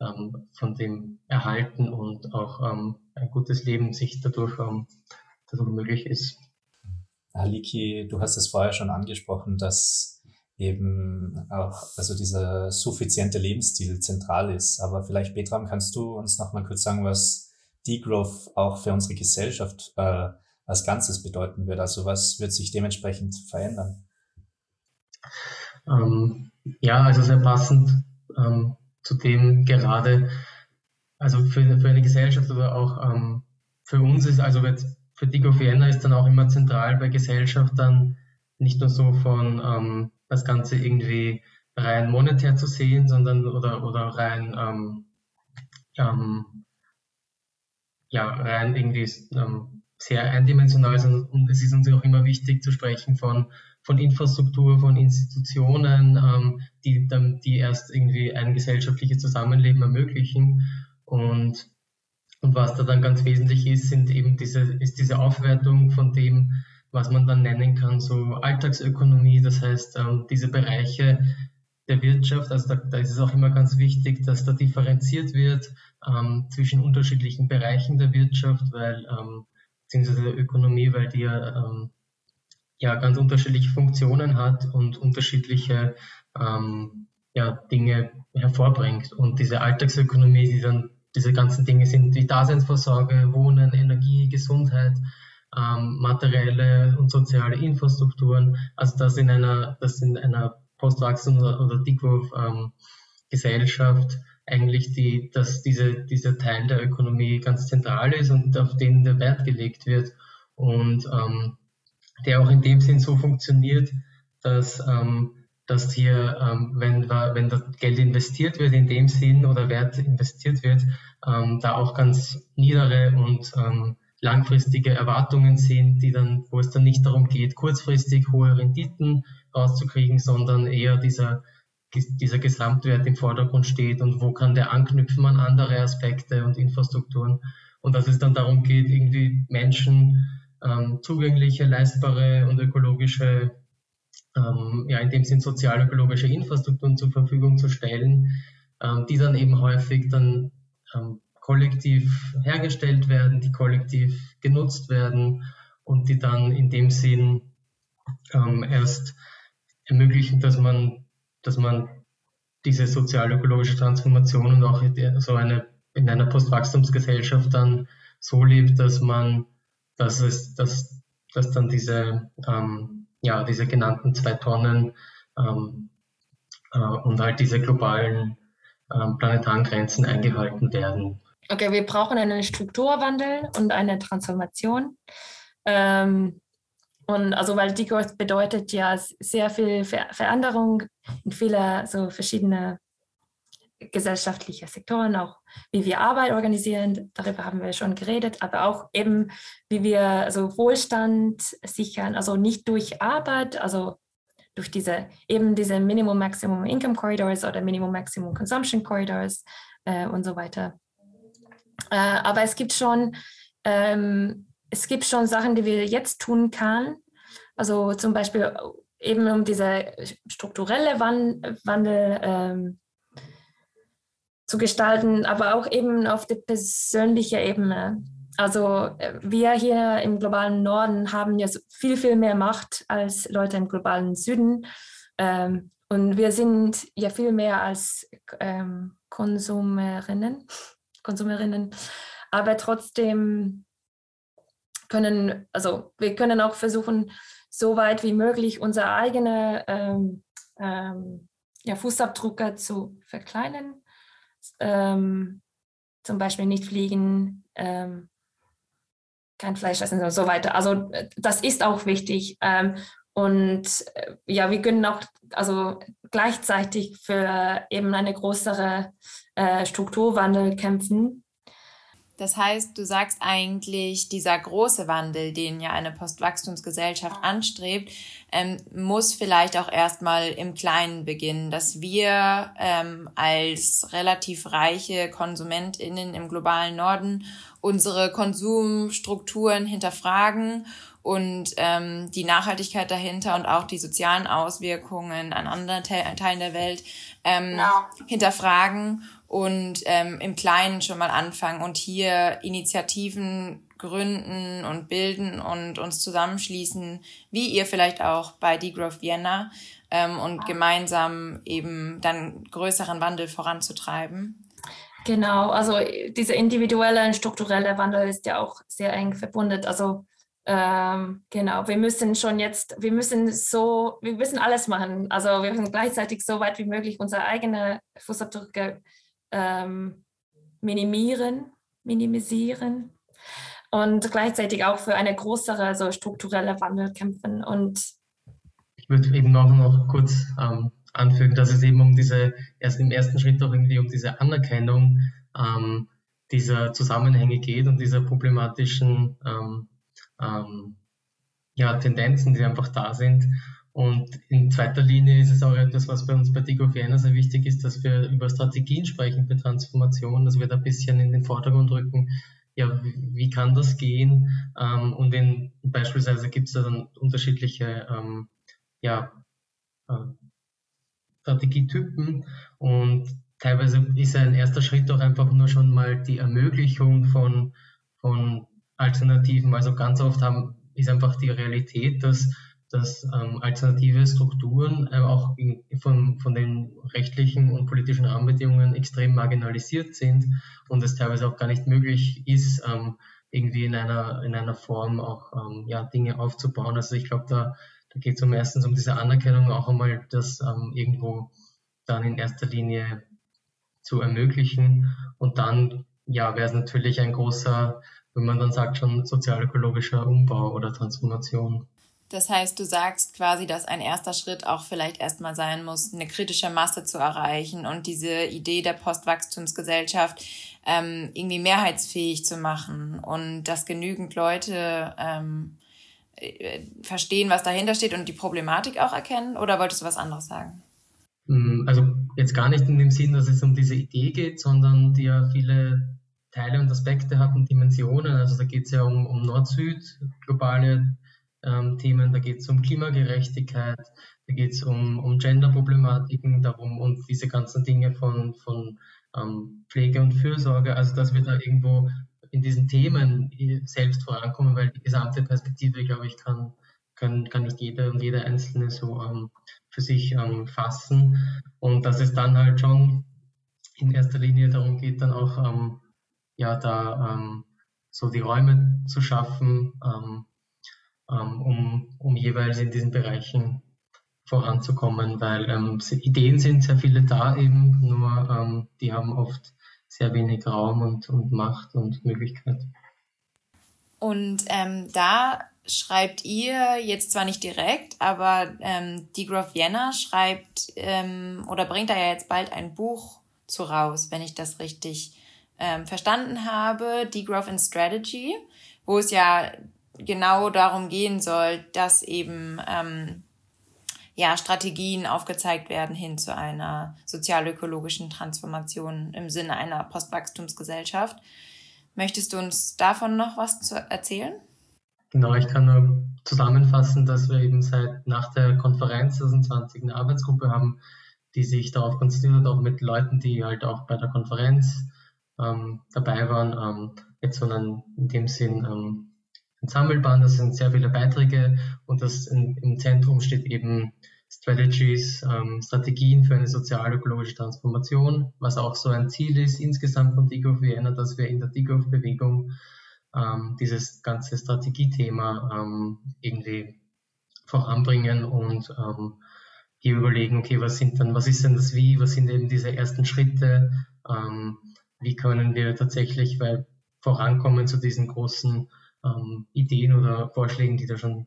S5: ähm, von dem erhalten und auch ein gutes Leben sich dadurch, dadurch möglich ist.
S2: Haliki, du hast es vorher schon angesprochen, dass eben auch, also dieser suffiziente Lebensstil zentral ist. Aber vielleicht, Betram, kannst du uns noch mal kurz sagen, was Degrowth auch für unsere Gesellschaft äh, als Ganzes bedeuten wird? Also was wird sich dementsprechend verändern?
S5: Ähm, ja, also sehr passend ähm, zu dem gerade, also für, für eine Gesellschaft oder auch ähm, für uns ist, also für Digo Vienna ist dann auch immer zentral bei Gesellschaft dann nicht nur so von ähm, das Ganze irgendwie rein monetär zu sehen, sondern oder, oder rein, ähm, ähm, ja, rein irgendwie ähm, sehr eindimensional. Und es ist uns auch immer wichtig zu sprechen von, von Infrastruktur, von Institutionen, ähm, die, die erst irgendwie ein gesellschaftliches Zusammenleben ermöglichen. Und, und was da dann ganz wesentlich ist, sind eben diese, ist diese Aufwertung von dem, was man dann nennen kann, so Alltagsökonomie, das heißt ähm, diese Bereiche der Wirtschaft, also da, da, ist es auch immer ganz wichtig, dass da differenziert wird ähm, zwischen unterschiedlichen Bereichen der Wirtschaft, weil ähm, beziehungsweise der Ökonomie, weil die ja, ähm, ja ganz unterschiedliche Funktionen hat und unterschiedliche ähm, ja, Dinge hervorbringt. Und diese Alltagsökonomie, die dann diese ganzen Dinge sind wie Daseinsvorsorge, Wohnen, Energie, Gesundheit, ähm, materielle und soziale Infrastrukturen, also dass in einer, dass in einer Postwachstum- oder, Deckwurf-Gesellschaft ähm, eigentlich die, dass diese, dieser Teil der Ökonomie ganz zentral ist und auf den der Wert gelegt wird und ähm, der auch in dem Sinn so funktioniert, dass, ähm, dass hier, ähm, wenn, wenn das Geld investiert wird in dem Sinn oder Wert investiert wird, ähm, da auch ganz niedere und ähm, langfristige Erwartungen sind, die dann, wo es dann nicht darum geht, kurzfristig hohe Renditen rauszukriegen, sondern eher dieser, dieser Gesamtwert im Vordergrund steht und wo kann der anknüpfen an andere Aspekte und Infrastrukturen. Und dass es dann darum geht, irgendwie Menschen ähm, zugängliche, leistbare und ökologische, ähm, ja, in dem Sinn sozial-ökologische Infrastrukturen zur Verfügung zu stellen, ähm, die dann eben häufig dann ähm, kollektiv hergestellt werden, die kollektiv genutzt werden und die dann in dem Sinn ähm, erst ermöglichen, dass man, dass man diese sozial-ökologische Transformation und auch so eine in einer Postwachstumsgesellschaft dann so lebt, dass man, dass es, dass, dass dann diese, ähm, ja, diese genannten zwei Tonnen ähm, äh, und halt diese globalen ähm, planetaren Grenzen eingehalten werden.
S4: Okay, wir brauchen einen Strukturwandel und eine Transformation. Ähm, und also weil Degrowth bedeutet ja sehr viel Ver Veränderung in viele so verschiedene gesellschaftliche Sektoren, auch wie wir Arbeit organisieren, darüber haben wir schon geredet, aber auch eben, wie wir also Wohlstand sichern, also nicht durch Arbeit, also durch diese eben diese Minimum Maximum Income Corridors oder Minimum Maximum Consumption Corridors äh, und so weiter. Äh, aber es gibt schon ähm, es gibt schon Sachen, die wir jetzt tun können. Also zum Beispiel eben um diese strukturelle Wandel ähm, zu gestalten, aber auch eben auf der persönlichen Ebene. Also äh, wir hier im globalen Norden haben ja viel, viel mehr Macht als Leute im globalen Süden. Ähm, und wir sind ja viel mehr als ähm, Konsumerinnen, Konsumerinnen. Aber trotzdem können, also wir können auch versuchen, so weit wie möglich unsere eigene ähm, ähm, ja, Fußabdrücke zu verkleinern. Ähm, zum Beispiel nicht fliegen, ähm, kein Fleisch essen und so weiter. Also das ist auch wichtig. Und äh, ja, wir können auch also gleichzeitig für eben eine größere äh, Strukturwandel kämpfen.
S3: Das heißt, du sagst eigentlich, dieser große Wandel, den ja eine Postwachstumsgesellschaft anstrebt, ähm, muss vielleicht auch erstmal im Kleinen beginnen, dass wir ähm, als relativ reiche KonsumentInnen im globalen Norden unsere Konsumstrukturen hinterfragen und ähm, die Nachhaltigkeit dahinter und auch die sozialen Auswirkungen an anderen Teilen der Welt ähm, genau. hinterfragen und ähm, im Kleinen schon mal anfangen und hier Initiativen gründen und bilden und uns zusammenschließen, wie ihr vielleicht auch bei Degrowth Vienna ähm, und gemeinsam eben dann größeren Wandel voranzutreiben.
S4: Genau, also dieser individuelle und strukturelle Wandel ist ja auch sehr eng verbunden. Also ähm, genau, wir müssen schon jetzt, wir müssen so, wir müssen alles machen. Also wir müssen gleichzeitig so weit wie möglich unsere eigene Fußabdrücke ähm, minimieren, minimisieren und gleichzeitig auch für eine größere so strukturelle Wandel kämpfen. Und
S5: ich würde eben noch, noch kurz ähm, anfügen, dass es eben um diese, erst im ersten Schritt auch irgendwie um diese Anerkennung ähm, dieser Zusammenhänge geht und dieser problematischen ähm, ja, Tendenzen, die einfach da sind. Und in zweiter Linie ist es auch etwas, was bei uns bei Digo Vienna sehr wichtig ist, dass wir über Strategien sprechen für Transformation, dass wir da ein bisschen in den Vordergrund rücken, ja, wie kann das gehen? Ähm, und in, beispielsweise gibt es da dann unterschiedliche ähm, ja, äh, Strategietypen. Und teilweise ist ein erster Schritt auch einfach nur schon mal die Ermöglichung von, von Alternativen. Also ganz oft haben, ist einfach die Realität, dass dass ähm, alternative Strukturen äh, auch in, von, von den rechtlichen und politischen Rahmenbedingungen extrem marginalisiert sind und es teilweise auch gar nicht möglich ist, ähm, irgendwie in einer, in einer Form auch ähm, ja, Dinge aufzubauen. Also ich glaube, da, da geht es um erstens um diese Anerkennung auch einmal, das ähm, irgendwo dann in erster Linie zu ermöglichen. Und dann ja, wäre es natürlich ein großer, wenn man dann sagt, schon sozial-ökologischer Umbau oder Transformation.
S3: Das heißt, du sagst quasi, dass ein erster Schritt auch vielleicht erstmal sein muss, eine kritische Masse zu erreichen und diese Idee der Postwachstumsgesellschaft ähm, irgendwie mehrheitsfähig zu machen und dass genügend Leute ähm, äh, verstehen, was dahinter steht und die Problematik auch erkennen? Oder wolltest du was anderes sagen?
S5: Mm, also jetzt gar nicht in dem Sinn, dass es um diese Idee geht, sondern die ja viele Teile und Aspekte hat und Dimensionen. Also da geht es ja um, um Nord-Süd, globale ähm, Themen, da geht es um Klimagerechtigkeit, da geht es um, um Gender-Problematiken, darum und diese ganzen Dinge von, von ähm, Pflege und Fürsorge, also dass wir da irgendwo in diesen Themen selbst vorankommen, weil die gesamte Perspektive, glaube ich, kann, kann, kann nicht jeder und jeder Einzelne so ähm, für sich ähm, fassen. Und dass es dann halt schon in erster Linie darum geht, dann auch ähm, ja da ähm, so die Räume zu schaffen, ähm, ähm, um, um jeweils in diesen Bereichen voranzukommen, weil ähm, Ideen sind sehr viele da eben, nur ähm, die haben oft sehr wenig Raum und, und Macht und Möglichkeit.
S3: Und ähm, da schreibt ihr jetzt zwar nicht direkt, aber ähm, die Grove Vienna schreibt ähm, oder bringt da ja jetzt bald ein Buch zu raus, wenn ich das richtig ähm, verstanden habe, die Growth in Strategy, wo es ja genau darum gehen soll, dass eben ähm, ja, Strategien aufgezeigt werden hin zu einer sozialökologischen Transformation im Sinne einer Postwachstumsgesellschaft. Möchtest du uns davon noch was zu erzählen?
S5: Genau, ich kann nur zusammenfassen, dass wir eben seit nach der Konferenz 2020 eine Arbeitsgruppe haben, die sich darauf konzentriert, auch mit Leuten, die halt auch bei der Konferenz ähm, dabei waren, ähm, jetzt so einen, in dem Sinn ähm, ein Sammelband, das sind sehr viele Beiträge und das in, im Zentrum steht eben Strategies, ähm, Strategien für eine sozial-ökologische Transformation, was auch so ein Ziel ist insgesamt von DIGOF Vienna, dass wir in der DIGOF-Bewegung ähm, dieses ganze Strategiethema ähm, irgendwie voranbringen und ähm, hier überlegen, okay, was sind dann, was ist denn das Wie, was sind eben diese ersten Schritte, ähm, wie können wir tatsächlich weil vorankommen zu diesen großen ähm, Ideen oder Vorschlägen, die da schon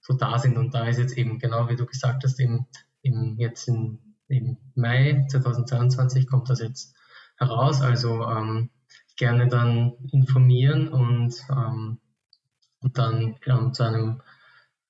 S5: so da sind. Und da ist jetzt eben genau, wie du gesagt hast, im, im jetzt in, im Mai 2022 kommt das jetzt heraus. Also ähm, gerne dann informieren und, ähm, und dann ähm, zu einem,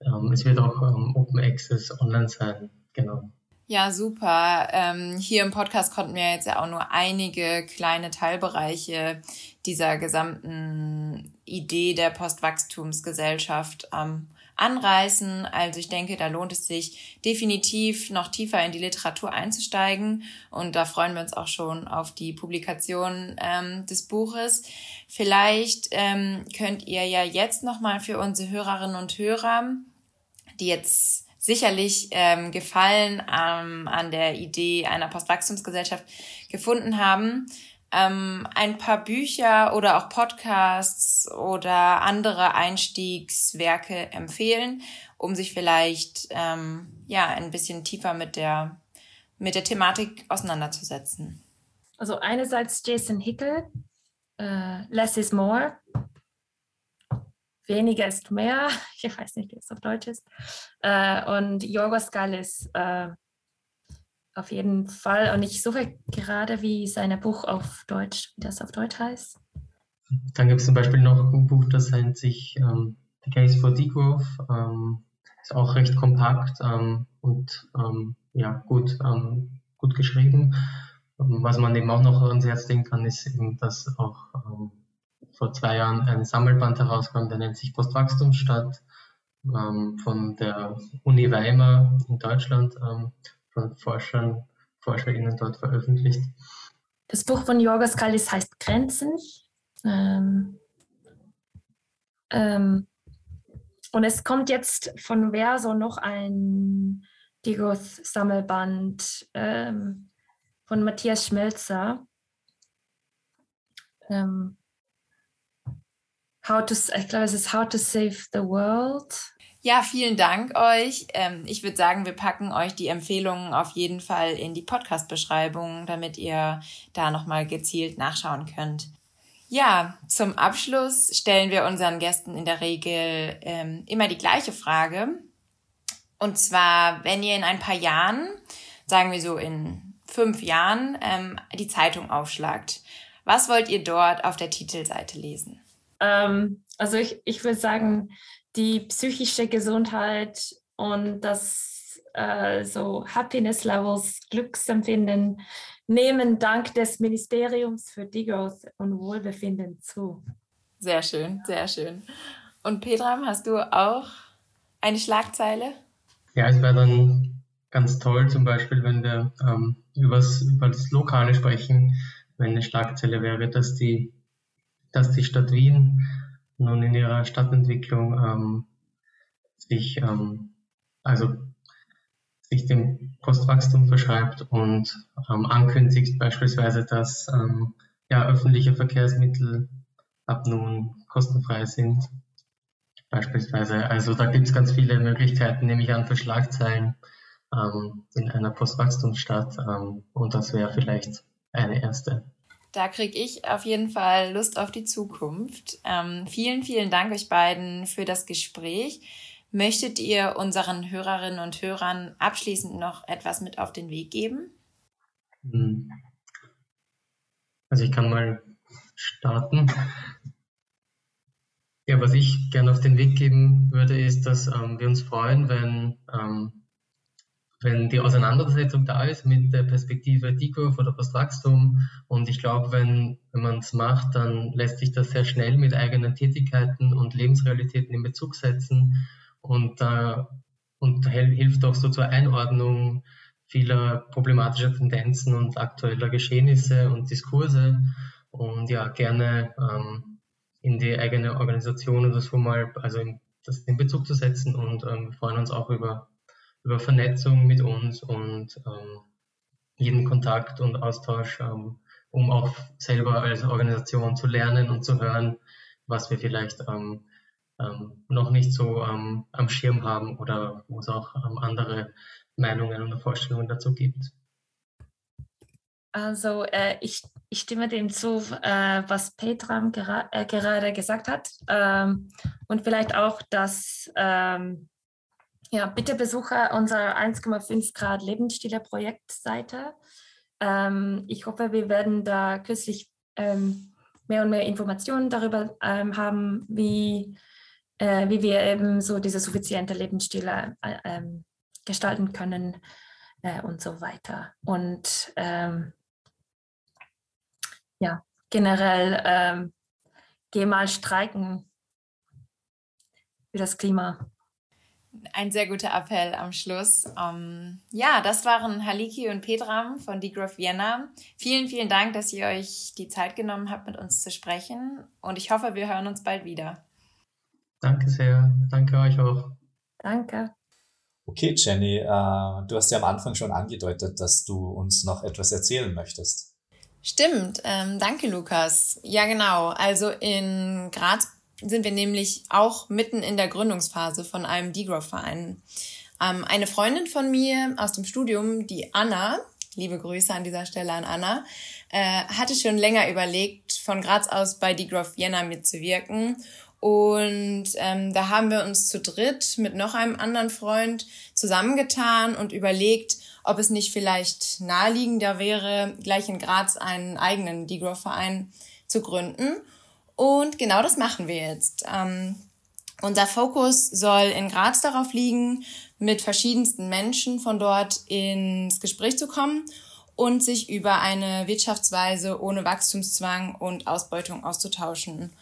S5: ähm, es wird auch ähm, Open Access online sein, genau.
S3: Ja, super. Ähm, hier im Podcast konnten wir jetzt ja auch nur einige kleine Teilbereiche dieser gesamten Idee der Postwachstumsgesellschaft ähm, anreißen. Also ich denke, da lohnt es sich definitiv noch tiefer in die Literatur einzusteigen. Und da freuen wir uns auch schon auf die Publikation ähm, des Buches. Vielleicht ähm, könnt ihr ja jetzt nochmal für unsere Hörerinnen und Hörer, die jetzt sicherlich ähm, Gefallen ähm, an der Idee einer Postwachstumsgesellschaft gefunden haben, ähm, ein paar Bücher oder auch Podcasts oder andere Einstiegswerke empfehlen, um sich vielleicht ähm, ja ein bisschen tiefer mit der mit der Thematik auseinanderzusetzen.
S4: Also einerseits Jason Hickel, äh, Less is More, weniger ist mehr, ich weiß nicht, wie es auf Deutsch ist, äh, und Jorgos Gallis, äh, auf jeden Fall. Und ich suche gerade, wie sein Buch auf Deutsch, wie das auf Deutsch heißt.
S5: Dann gibt es zum Beispiel noch ein Buch, das nennt sich ähm, The Case for Degrowth. Ähm, ist auch recht kompakt ähm, und ähm, ja, gut, ähm, gut geschrieben. Ähm, was man eben auch noch ans Herz legen kann, ist eben, dass auch vor zwei Jahren ein Sammelband herauskam, der nennt sich Postwachstumsstadt von der Uni Weimar in Deutschland von Forschern, ForscherInnen dort veröffentlicht.
S4: Das Buch von Jorgos Kallis heißt Grenzen. Ähm, ähm, und es kommt jetzt von Verso noch ein Digoth-Sammelband ähm, von Matthias Schmelzer. Ähm, how to, ich glaube, es ist How to Save the World.
S3: Ja, vielen Dank euch. Ähm, ich würde sagen, wir packen euch die Empfehlungen auf jeden Fall in die Podcast-Beschreibung, damit ihr da nochmal gezielt nachschauen könnt. Ja, zum Abschluss stellen wir unseren Gästen in der Regel ähm, immer die gleiche Frage. Und zwar, wenn ihr in ein paar Jahren, sagen wir so in fünf Jahren, ähm, die Zeitung aufschlagt, was wollt ihr dort auf der Titelseite lesen?
S4: Ähm, also ich, ich würde sagen, die psychische Gesundheit und das äh, so Happiness Levels, Glücksempfinden nehmen dank des Ministeriums für Degrowth und Wohlbefinden zu.
S3: Sehr schön, sehr schön. Und Petram, hast du auch eine Schlagzeile?
S5: Ja, es wäre dann ganz toll, zum Beispiel, wenn wir ähm, über das Lokale sprechen, wenn eine Schlagzeile wäre, dass die dass die Stadt Wien nun in ihrer Stadtentwicklung ähm, sich, ähm, also sich dem Postwachstum verschreibt und ähm, ankündigt beispielsweise, dass ähm, ja, öffentliche Verkehrsmittel ab nun kostenfrei sind. Beispielsweise. Also da gibt es ganz viele Möglichkeiten, nämlich an für Schlagzeilen ähm, in einer Postwachstumsstadt. Ähm, und das wäre vielleicht eine erste.
S3: Da kriege ich auf jeden Fall Lust auf die Zukunft. Ähm, vielen, vielen Dank euch beiden für das Gespräch. Möchtet ihr unseren Hörerinnen und Hörern abschließend noch etwas mit auf den Weg geben?
S5: Hm. Also ich kann mal starten. Ja, was ich gerne auf den Weg geben würde, ist, dass ähm, wir uns freuen, wenn ähm, wenn die Auseinandersetzung da ist mit der Perspektive Degrowth oder Postwachstum. Und ich glaube, wenn, wenn man es macht, dann lässt sich das sehr schnell mit eigenen Tätigkeiten und Lebensrealitäten in Bezug setzen. Und, äh, und hilft auch so zur Einordnung vieler problematischer Tendenzen und aktueller Geschehnisse und Diskurse. Und ja, gerne ähm, in die eigene Organisation oder so mal, also in, das in Bezug zu setzen. Und ähm, freuen uns auch über über Vernetzung mit uns und ähm, jeden Kontakt und Austausch, ähm, um auch selber als Organisation zu lernen und zu hören, was wir vielleicht ähm, ähm, noch nicht so ähm, am Schirm haben oder wo es auch ähm, andere Meinungen und Vorstellungen dazu gibt.
S4: Also äh, ich, ich stimme dem zu, äh, was Petram gera äh, gerade gesagt hat. Ähm, und vielleicht auch, dass ähm, ja, bitte besuche unsere 1,5 Grad Lebensstile Projektseite. Ähm, ich hoffe, wir werden da kürzlich ähm, mehr und mehr Informationen darüber ähm, haben, wie, äh, wie wir eben so diese suffiziente Lebensstile äh, ähm, gestalten können äh, und so weiter. Und ähm, ja, generell ähm, geh mal streiken für das Klima
S3: ein sehr guter Appell am Schluss. Ähm, ja, das waren Haliki und Petram von Degrowth Vienna. Vielen, vielen Dank, dass ihr euch die Zeit genommen habt, mit uns zu sprechen. Und ich hoffe, wir hören uns bald wieder.
S5: Danke sehr. Danke euch auch.
S4: Danke.
S2: Okay, Jenny, äh, du hast ja am Anfang schon angedeutet, dass du uns noch etwas erzählen möchtest.
S3: Stimmt, ähm, danke Lukas. Ja genau, also in Graz sind wir nämlich auch mitten in der Gründungsphase von einem Degrowth-Verein. Ähm, eine Freundin von mir aus dem Studium, die Anna, liebe Grüße an dieser Stelle an Anna, äh, hatte schon länger überlegt, von Graz aus bei Degrowth Vienna mitzuwirken. Und ähm, da haben wir uns zu dritt mit noch einem anderen Freund zusammengetan und überlegt, ob es nicht vielleicht naheliegender wäre, gleich in Graz einen eigenen Degrowth-Verein zu gründen. Und genau das machen wir jetzt. Ähm, unser Fokus soll in Graz darauf liegen, mit verschiedensten Menschen von dort ins Gespräch zu kommen und sich über eine Wirtschaftsweise ohne Wachstumszwang und Ausbeutung auszutauschen.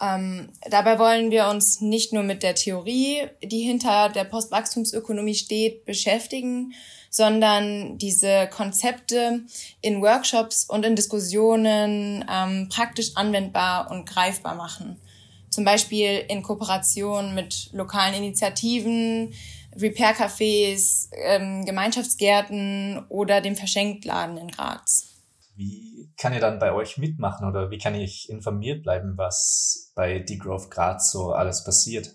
S3: Ähm, dabei wollen wir uns nicht nur mit der Theorie, die hinter der Postwachstumsökonomie steht, beschäftigen, sondern diese Konzepte in Workshops und in Diskussionen ähm, praktisch anwendbar und greifbar machen. Zum Beispiel in Kooperation mit lokalen Initiativen, Repair-Cafés, ähm, Gemeinschaftsgärten oder dem Verschenktladen in Graz.
S2: Wie kann ihr dann bei euch mitmachen oder wie kann ich informiert bleiben, was bei Degrowth Graz so alles passiert?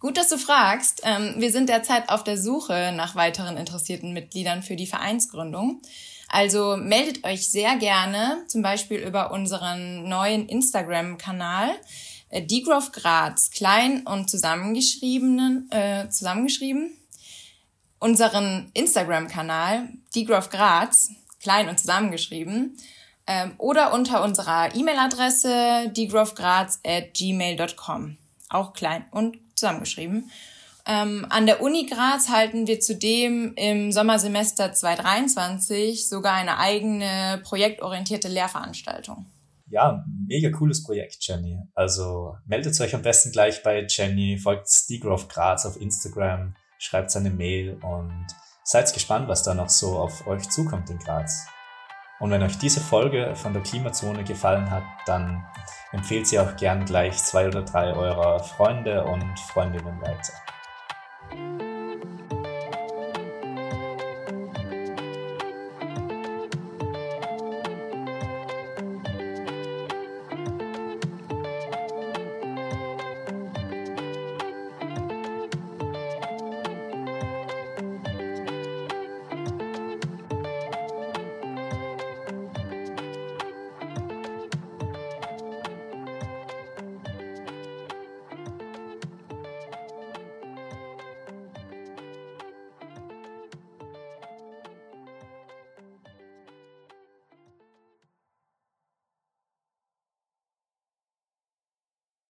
S3: Gut, dass du fragst. Ähm, wir sind derzeit auf der Suche nach weiteren interessierten Mitgliedern für die Vereinsgründung. Also meldet euch sehr gerne, zum Beispiel über unseren neuen Instagram-Kanal äh, Degrowth Graz, klein und zusammengeschriebenen, äh, zusammengeschrieben. Unseren Instagram-Kanal Degrowth Graz, klein und zusammengeschrieben. Ähm, oder unter unserer E-Mail-Adresse degrowthgraz at gmail.com. Auch klein und zusammengeschrieben. Ähm, an der Uni Graz halten wir zudem im Sommersemester 2023 sogar eine eigene projektorientierte Lehrveranstaltung.
S2: Ja, mega cooles Projekt, Jenny. Also meldet euch am besten gleich bei Jenny, folgt Degrowth Graz auf Instagram, schreibt seine Mail und seid gespannt, was da noch so auf euch zukommt in Graz. Und wenn euch diese Folge von der Klimazone gefallen hat, dann empfehlt sie auch gern gleich zwei oder drei eurer Freunde und Freundinnen weiter.